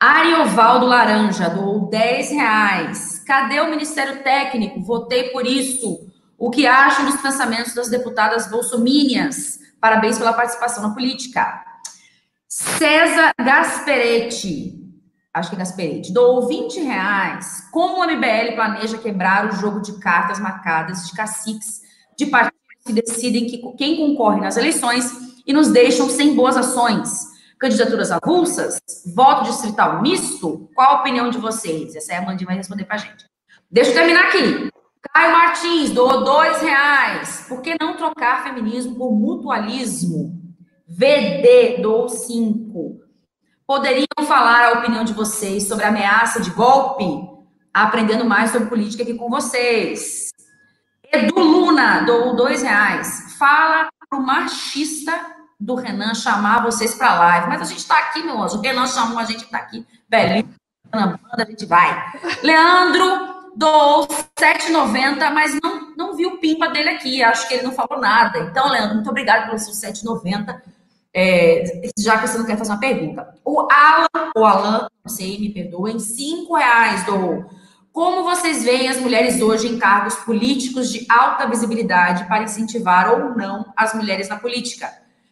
Ariovaldo Laranja, dou 10 reais. Cadê o Ministério Técnico? Votei por isso. O que acham dos pensamentos das deputadas bolsomínias? Parabéns pela participação na política. César Gasperetti, acho que é Gasperetti, dou 20 reais. Como o MBL planeja quebrar o jogo de cartas marcadas de caciques de partidos que decidem que, quem concorre nas eleições e nos deixam sem boas ações? Candidaturas avulsas? Voto distrital misto? Qual a opinião de vocês? Essa é a Mandy vai responder pra gente. Deixa eu terminar aqui. Caio Martins, doou dois reais. Por que não trocar feminismo por mutualismo? VD, doou cinco. Poderiam falar a opinião de vocês sobre a ameaça de golpe? Aprendendo mais sobre política aqui com vocês. Edu Luna, doou dois reais. Fala pro machista do Renan chamar vocês para live. Mas a gente está aqui, meu anjo. O Renan chamou a gente está aqui. Belíssimo. A gente vai. Leandro doou 7,90, mas não, não vi o pimpa dele aqui. Acho que ele não falou nada. Então, Leandro, muito obrigado pelo seu 7,90. É, já que você não quer fazer uma pergunta. O Alan, o Alan, não sei, me perdoem, 5 reais doou. Como vocês veem as mulheres hoje em cargos políticos de alta visibilidade para incentivar ou não as mulheres na política?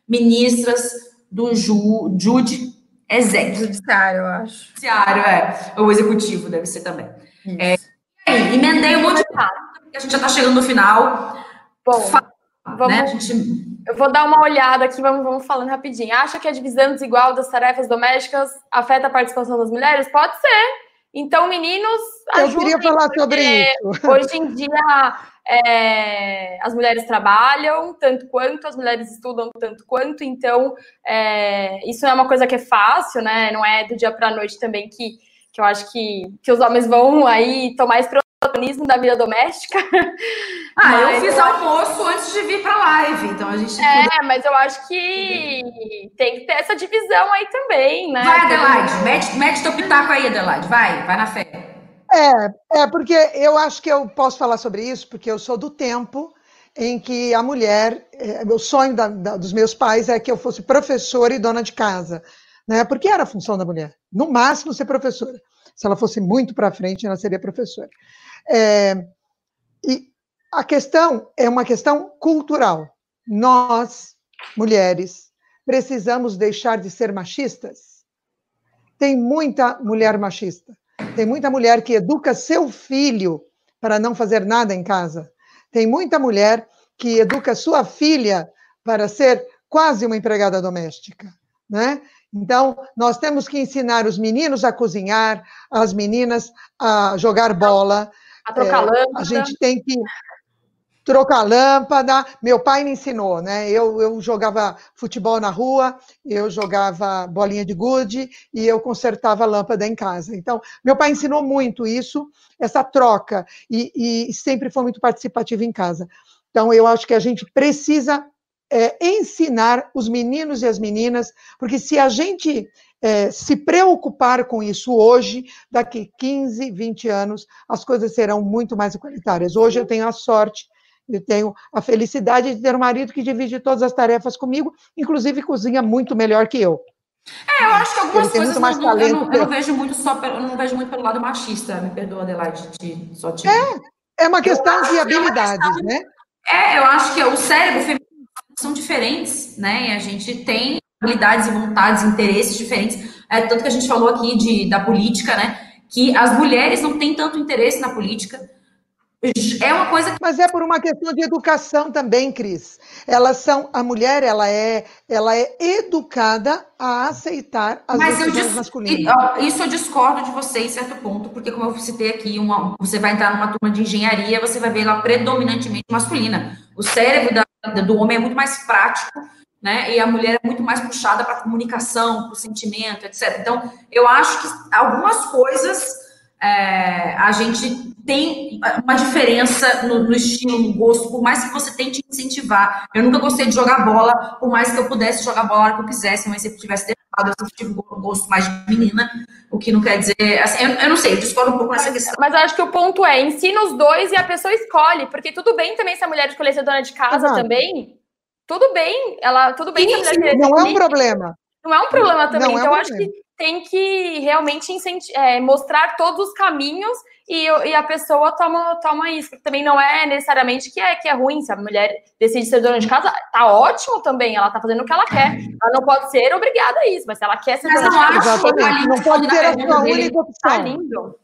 Ministras do Ju, Jude Exec. Judiciário, eu acho. Judiciário, é. O executivo deve ser também. É, emendei um monte de pergunta, porque a gente já está chegando no final. Bom, Fala, vamos, né? gente... eu vou dar uma olhada aqui, vamos, vamos falando rapidinho. Acha que a divisão desigual das tarefas domésticas afeta a participação das mulheres? Pode ser. Então, meninos, Eu queria falar sobre isso. <laughs> Hoje em dia, é, as mulheres trabalham tanto quanto, as mulheres estudam tanto quanto, então, é, isso não é uma coisa que é fácil, né? Não é do dia para a noite também que que eu acho que, que os homens vão aí tomar esse protagonismo da vida doméstica. <laughs> Ah, mas, eu fiz almoço antes de vir para a live, então a gente. É, mas eu acho que tem que ter essa divisão aí também, né? Vai, Adelaide, mete, mete teu pitaco aí, Adelaide, vai, vai na fé. É, é, porque eu acho que eu posso falar sobre isso, porque eu sou do tempo em que a mulher, é, o sonho da, da, dos meus pais é que eu fosse professora e dona de casa né? Porque era a função da mulher. No máximo, ser professora. Se ela fosse muito para frente, ela seria professora. É, e a questão é uma questão cultural. Nós, mulheres, precisamos deixar de ser machistas. Tem muita mulher machista. Tem muita mulher que educa seu filho para não fazer nada em casa. Tem muita mulher que educa sua filha para ser quase uma empregada doméstica, né? Então, nós temos que ensinar os meninos a cozinhar, as meninas a jogar bola. A trocar é, lâmpada. A gente tem que trocar lâmpada. Meu pai me ensinou, né? Eu, eu jogava futebol na rua, eu jogava bolinha de gude e eu consertava lâmpada em casa. Então, meu pai ensinou muito isso, essa troca, e, e sempre foi muito participativo em casa. Então, eu acho que a gente precisa é, ensinar os meninos e as meninas, porque se a gente é, se preocupar com isso hoje, daqui 15, 20 anos, as coisas serão muito mais igualitárias. Hoje eu tenho a sorte, eu tenho a felicidade de ter um marido que divide todas as tarefas comigo, inclusive cozinha muito melhor que eu. É, eu acho que algumas coisas não, não, eu, não, eu, não, vejo muito só pelo, não vejo muito pelo lado machista, me perdoa, Adelaide, de, só te... É, é uma questão de habilidades, questão, né? É, eu acho que o cérebro feminino são diferentes, né? E a gente tem habilidades e vontades, interesses diferentes. É, tanto que a gente falou aqui de, da política, né? Que as mulheres não têm tanto interesse na política, é uma coisa que... Mas é por uma questão de educação também, Cris. Elas são a mulher, ela é, ela é educada a aceitar as Mas decisões masculinas. Isso eu discordo de você em certo ponto, porque como eu citei aqui, uma, você vai entrar numa turma de engenharia, você vai ver ela predominantemente masculina. O cérebro da, do homem é muito mais prático, né? E a mulher é muito mais puxada para comunicação, para o sentimento, etc. Então, eu acho que algumas coisas é, a gente tem uma diferença no, no, estilo, no gosto, por mais que você tente incentivar. Eu nunca gostei de jogar bola, por mais que eu pudesse jogar bola a hora que eu quisesse, mas se eu tivesse deixado, eu sempre tive um gosto mais de menina, o que não quer dizer. Assim, eu, eu, não sei, eu discordo um pouco nessa questão. Mas eu acho que o ponto é: ensina os dois e a pessoa escolhe, porque tudo bem também se a mulher escolher ser dona de casa uhum. também. Tudo bem, ela, tudo bem sim, a mulher Não é um problema. Não é um problema também. Não então, é um eu problema. acho que tem que realmente é, mostrar todos os caminhos e, e, a pessoa toma, toma isso. Também não é necessariamente que é, que é ruim. Se a mulher decide ser dona de casa, tá ótimo também. Ela tá fazendo o que ela quer. Ela não pode ser obrigada a isso, mas se ela quer ser mas dona de casa, tá não pode ser a sua única opção. Tá lindo.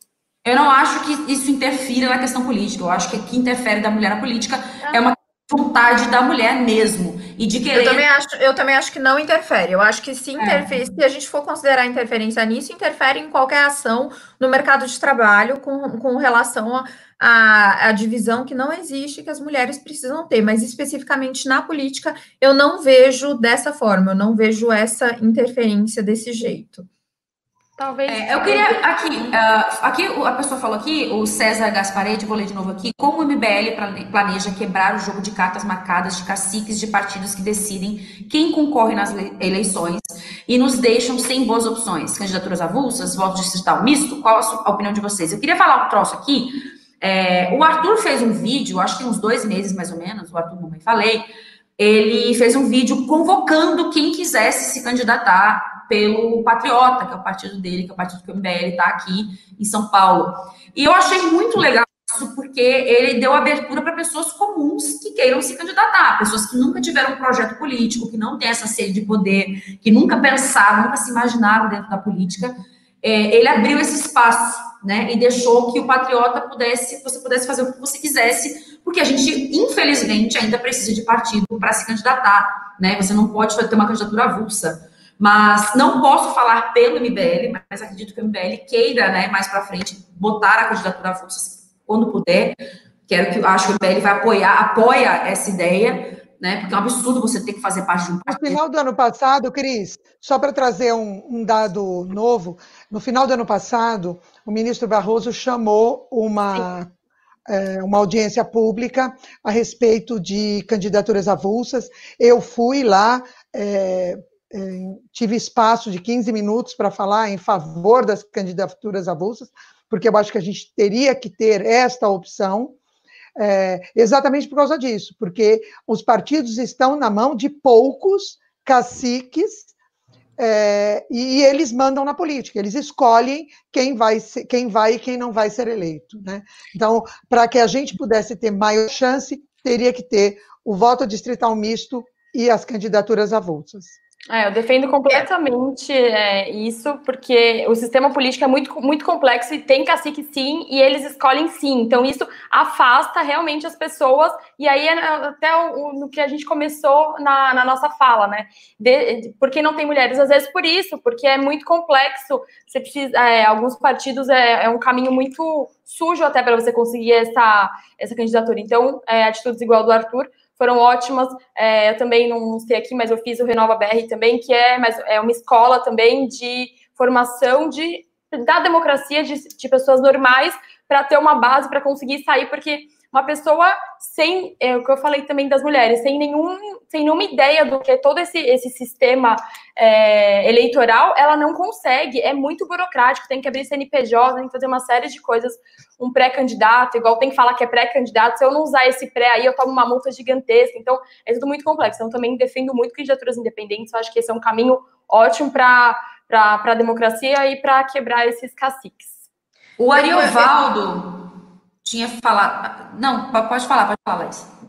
Eu não acho que isso interfira na questão política. Eu acho que o que interfere da mulher na política é, é uma vontade da mulher mesmo e de querer. Eu também acho, eu também acho que não interfere. Eu acho que se, interfere, é. se a gente for considerar interferência nisso, interfere em qualquer ação no mercado de trabalho com, com relação à divisão que não existe que as mulheres precisam ter, mas especificamente na política eu não vejo dessa forma, eu não vejo essa interferência desse jeito. Talvez. É, eu queria. Aqui, uh, aqui a pessoa falou aqui, o César Gasparetti, vou ler de novo aqui. Como o MBL planeja quebrar o jogo de cartas marcadas de caciques de partidos que decidem quem concorre nas eleições e nos deixam sem boas opções? Candidaturas avulsas, votos distrital misto? Qual a, opinião de vocês? Eu queria falar um troço aqui. É, o Arthur fez um vídeo, acho que uns dois meses mais ou menos, o Arthur Mamãe Falei. Ele fez um vídeo convocando quem quisesse se candidatar pelo Patriota, que é o partido dele, que é o partido que o MBL está aqui em São Paulo. E eu achei muito legal isso, porque ele deu abertura para pessoas comuns que queiram se candidatar, pessoas que nunca tiveram um projeto político, que não têm essa sede de poder, que nunca pensaram, nunca se imaginaram dentro da política. É, ele abriu esse espaço, né, e deixou que o patriota pudesse, você pudesse fazer o que você quisesse, porque a gente, infelizmente, ainda precisa de partido para se candidatar, né? Você não pode ter uma candidatura avulsa. Mas não posso falar pelo MBL, mas acredito que o MBL queira, né, mais para frente, botar a candidatura à força quando puder. Quero que acho que o MBL vai apoiar, apoia essa ideia, né? Porque é um absurdo você ter que fazer parte de um partido. No final do ano passado, Cris, só para trazer um, um dado novo, no final do ano passado, o ministro Barroso chamou uma é, uma audiência pública a respeito de candidaturas avulsas. Eu fui lá é, tive espaço de 15 minutos para falar em favor das candidaturas avulsas, porque eu acho que a gente teria que ter esta opção, é, exatamente por causa disso, porque os partidos estão na mão de poucos caciques é, e eles mandam na política, eles escolhem quem vai, ser, quem vai e quem não vai ser eleito. Né? Então, para que a gente pudesse ter maior chance, teria que ter o voto distrital misto e as candidaturas avulsas. É, eu defendo completamente é, isso, porque o sistema político é muito, muito complexo e tem cacique sim, e eles escolhem sim. Então, isso afasta realmente as pessoas, e aí é até o, no que a gente começou na, na nossa fala, né? De, porque não tem mulheres? Às vezes por isso, porque é muito complexo. Você precisa. É, alguns partidos é, é um caminho muito sujo até para você conseguir essa, essa candidatura. Então, é, atitudes igual do Arthur foram ótimas. É, eu também não sei aqui, mas eu fiz o Renova BR também, que é, mas é uma escola também de formação de, da democracia de, de pessoas normais para ter uma base para conseguir sair, porque uma pessoa sem, é o que eu falei também das mulheres, sem, nenhum, sem nenhuma ideia do que é todo esse, esse sistema é, eleitoral, ela não consegue, é muito burocrático, tem que abrir CNPJ, tem que fazer uma série de coisas, um pré-candidato, igual tem que falar que é pré-candidato, se eu não usar esse pré aí, eu tomo uma multa gigantesca, então é tudo muito complexo, então também defendo muito candidaturas independentes, eu acho que esse é um caminho ótimo para a democracia e para quebrar esses caciques. O Ariovaldo tinha falado. Não, pode falar, pode falar, Laís.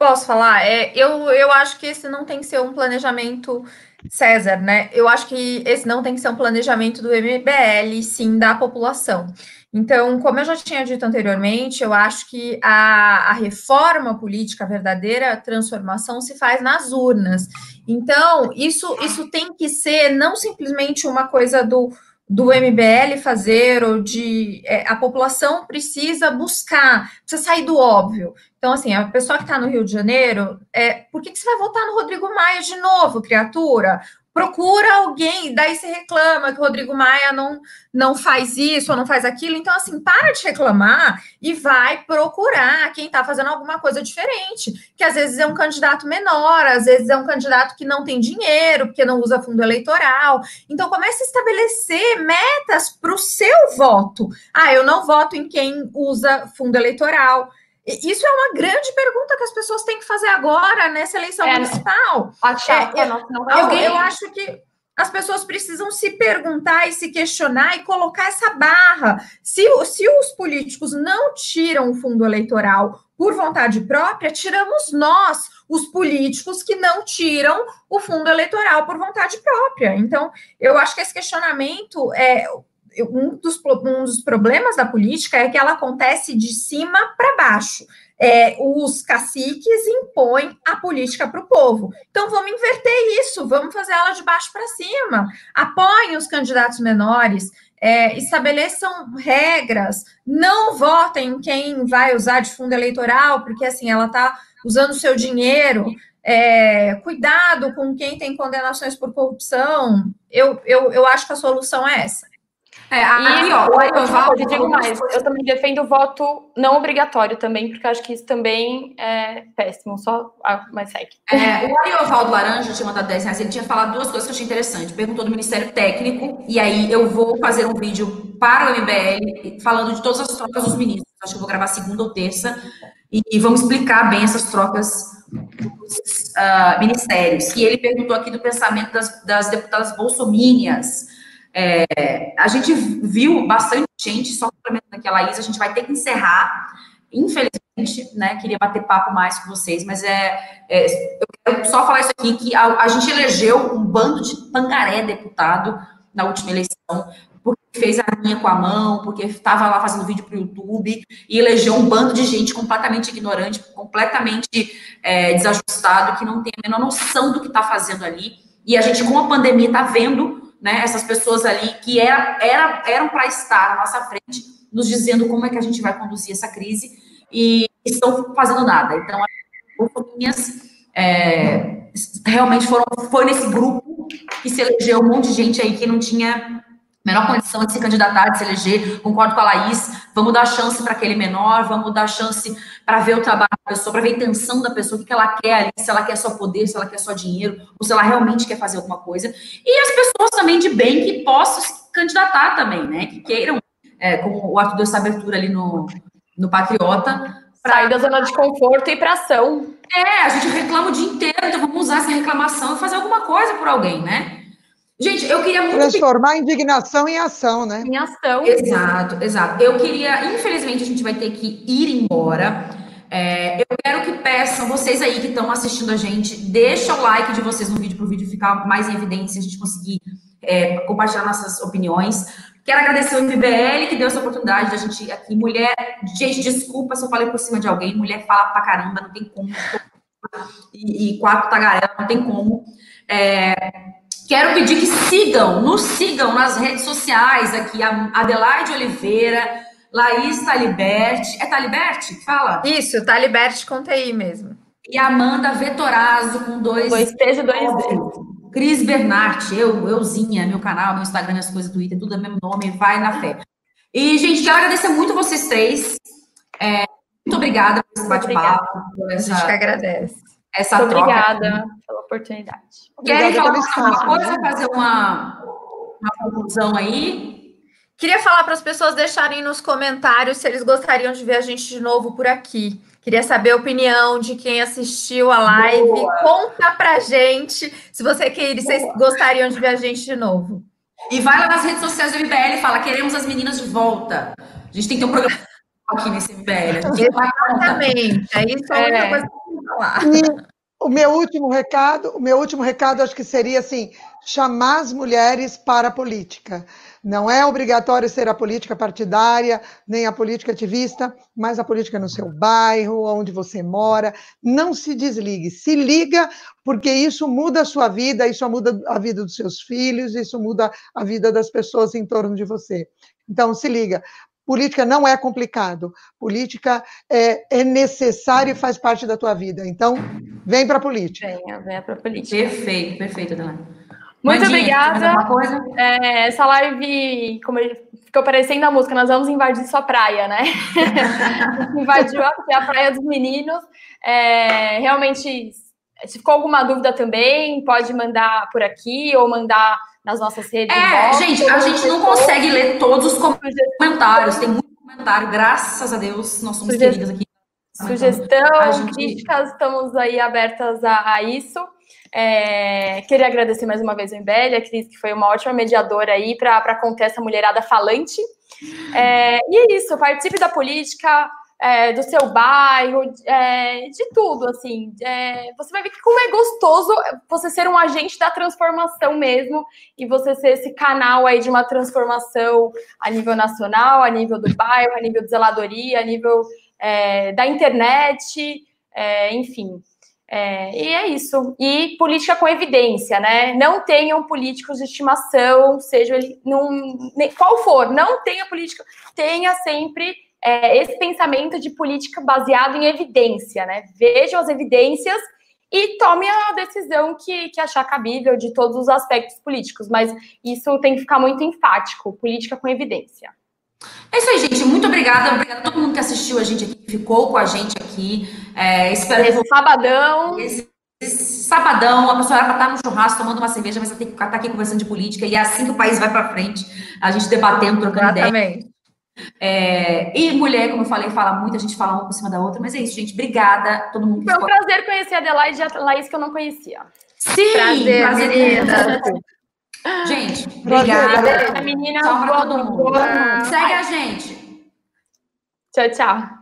Posso falar? É, eu, eu acho que esse não tem que ser um planejamento César, né? Eu acho que esse não tem que ser um planejamento do MBL, sim da população. Então, como eu já tinha dito anteriormente, eu acho que a, a reforma política, a verdadeira transformação, se faz nas urnas. Então, isso, isso tem que ser não simplesmente uma coisa do do MBL fazer ou de é, a população precisa buscar, precisa sair do óbvio. Então, assim, a pessoa que está no Rio de Janeiro, é, por que, que você vai votar no Rodrigo Maia de novo, criatura? Procura alguém, daí você reclama que o Rodrigo Maia não, não faz isso ou não faz aquilo. Então, assim, para de reclamar e vai procurar quem está fazendo alguma coisa diferente. Que às vezes é um candidato menor, às vezes é um candidato que não tem dinheiro, porque não usa fundo eleitoral. Então, comece a estabelecer metas para o seu voto. Ah, eu não voto em quem usa fundo eleitoral. Isso é uma grande pergunta que as pessoas têm que fazer agora nessa eleição é, municipal. A chapa, é, não, não vai eu, eu acho que as pessoas precisam se perguntar e se questionar e colocar essa barra. Se, se os políticos não tiram o fundo eleitoral por vontade própria, tiramos nós, os políticos, que não tiram o fundo eleitoral por vontade própria. Então, eu acho que esse questionamento é um dos, um dos problemas da política é que ela acontece de cima para baixo. É, os caciques impõem a política para o povo. Então, vamos inverter isso, vamos fazer ela de baixo para cima. Apoiem os candidatos menores, é, estabeleçam regras, não votem em quem vai usar de fundo eleitoral, porque assim ela está usando seu dinheiro. É, cuidado com quem tem condenações por corrupção. Eu, eu, eu acho que a solução é essa. É, aí, e, ó, o eu, digo mais, eu também defendo o voto não obrigatório também, porque acho que isso também é péssimo, só ah, mais segue. É, o Ariovaldo Laranja tinha mandado 10 reais, ele tinha falado duas coisas que eu achei interessante. Perguntou do Ministério Técnico, e aí eu vou fazer um vídeo para o MBL falando de todas as trocas dos ministros. Acho que eu vou gravar segunda ou terça, e, e vamos explicar bem essas trocas dos uh, ministérios. E ele perguntou aqui do pensamento das, das deputadas bolsomínias. É, a gente viu bastante gente, só complementando aqui a Laís, a gente vai ter que encerrar, infelizmente, né? Queria bater papo mais com vocês, mas é, é eu quero só falar isso aqui: que a, a, gente elegeu um bando de pangaré deputado na última eleição, porque fez a linha com a mão, porque estava lá fazendo vídeo para o YouTube, e elegeu um bando de gente completamente ignorante, completamente é, desajustado, que não tem a menor noção do que está fazendo ali. E a gente, com a pandemia, está vendo né, essas pessoas ali que era, era, eram para estar à nossa frente, nos dizendo como é que a gente vai conduzir essa crise e estão fazendo nada. Então, as é, realmente foram, foi nesse grupo que se elegeu um monte de gente aí que não tinha menor condição de se candidatar, de se eleger. Concordo com a Laís. Vamos dar chance para aquele menor, vamos dar chance para ver o trabalho da pessoa, para ver a intenção da pessoa, o que ela quer ali, se ela quer só poder, se ela quer só dinheiro, ou se ela realmente quer fazer alguma coisa. E as pessoas também de bem que possam se candidatar também, né? Que queiram, é, como o Arthur deu essa abertura ali no, no Patriota. Sair da zona de conforto e ir para ação. É, a gente reclama o dia inteiro, então vamos usar essa reclamação e fazer alguma coisa por alguém, né? Gente, eu queria muito. Transformar a indignação em ação, né? Em ação. Exato, exato. Eu queria, infelizmente, a gente vai ter que ir embora. É, eu quero que peçam, vocês aí que estão assistindo a gente, deixa o like de vocês no vídeo para o vídeo ficar mais em evidência, se a gente conseguir é, compartilhar nossas opiniões. Quero agradecer o MBL que deu essa oportunidade da gente aqui. Mulher, gente, desculpa se eu falei por cima de alguém. Mulher fala pra caramba, não tem como. E, e quatro tagarela, não tem como. É, Quero pedir que sigam, nos sigam nas redes sociais aqui, a Adelaide Oliveira, Laís Taliberti. É Taliberti? Fala. Isso, Taliberti com TI mesmo. E Amanda Vetorazzo com dois. Dois T's e dois D. Cris Bernardi, eu, euzinha, meu canal, meu Instagram, as coisas do Twitter, tudo é mesmo nome, vai na fé. E, gente, quero agradecer muito vocês três. É, Muito obrigada por esse bate-papo. A gente que agradece. Essa Muito troca. Obrigada pela oportunidade. Querem falar alguma coisa, fazer uma, uma conclusão aí? Queria falar para as pessoas deixarem nos comentários se eles gostariam de ver a gente de novo por aqui. Queria saber a opinião de quem assistiu a live. Boa. Conta pra gente se você queria, vocês gostariam de ver a gente de novo. E vai lá nas redes sociais do MBL e fala: queremos as meninas de volta. A gente tem que ter um programa <laughs> aqui nesse MBL. Exatamente. É isso é. a coisa que falar. E o meu último recado, o meu último recado acho que seria assim: chamar as mulheres para a política. Não é obrigatório ser a política partidária, nem a política ativista, mas a política no seu bairro, onde você mora. Não se desligue, se liga, porque isso muda a sua vida, isso muda a vida dos seus filhos, isso muda a vida das pessoas em torno de você. Então, se liga. Política não é complicado. Política é, é necessário e faz parte da tua vida. Então, vem para a política. Venha, venha para a política. Perfeito, perfeito, Adelaide. Muito obrigada. É, essa live, como ficou parecendo a música, nós vamos invadir sua praia, né? <laughs> Invadiu aqui a praia dos meninos. É, realmente, se ficou alguma dúvida também, pode mandar por aqui ou mandar nas nossas redes. É, gente, a gente não consegue ler todos os comentários. Tem muito comentário, graças a Deus, nós somos Sugest... queridas aqui. Sugestão, gente... críticas, estamos aí abertas a, a isso. É, queria agradecer mais uma vez o Embele, a Cris, que foi uma ótima mediadora aí para conter essa mulherada falante. É, e é isso, participe da política, é, do seu bairro, é, de tudo, assim. É, você vai ver que como é gostoso você ser um agente da transformação mesmo e você ser esse canal aí de uma transformação a nível nacional, a nível do bairro, a nível de zeladoria, a nível é, da internet, é, enfim. É, e é isso. E política com evidência, né? Não tenham políticos de estimação, seja ele num, qual for, não tenha política, tenha sempre é, esse pensamento de política baseado em evidência, né? Vejam as evidências e tome a decisão que, que achar cabível de todos os aspectos políticos, mas isso tem que ficar muito enfático, política com evidência. É isso aí, gente. Muito obrigada. Obrigada a todo mundo que assistiu a gente aqui, ficou com a gente aqui. É, espero esse sabadão. Esse, esse sabadão, a pessoa era para estar no churrasco tomando uma cerveja, mas vai ter que estar aqui conversando de política. E é assim que o país vai para frente, a gente debatendo, trocando Exatamente. É, e mulher, como eu falei, fala muito, a gente fala uma por cima da outra, mas é isso, gente. Obrigada todo mundo. Foi um prazer conhecer a Adelaide e a Laís, que eu não conhecia. Sim, prazer, prazer menina. <laughs> Gente, obrigada. A menina, todo mundo. Segue a gente. Tchau, tchau.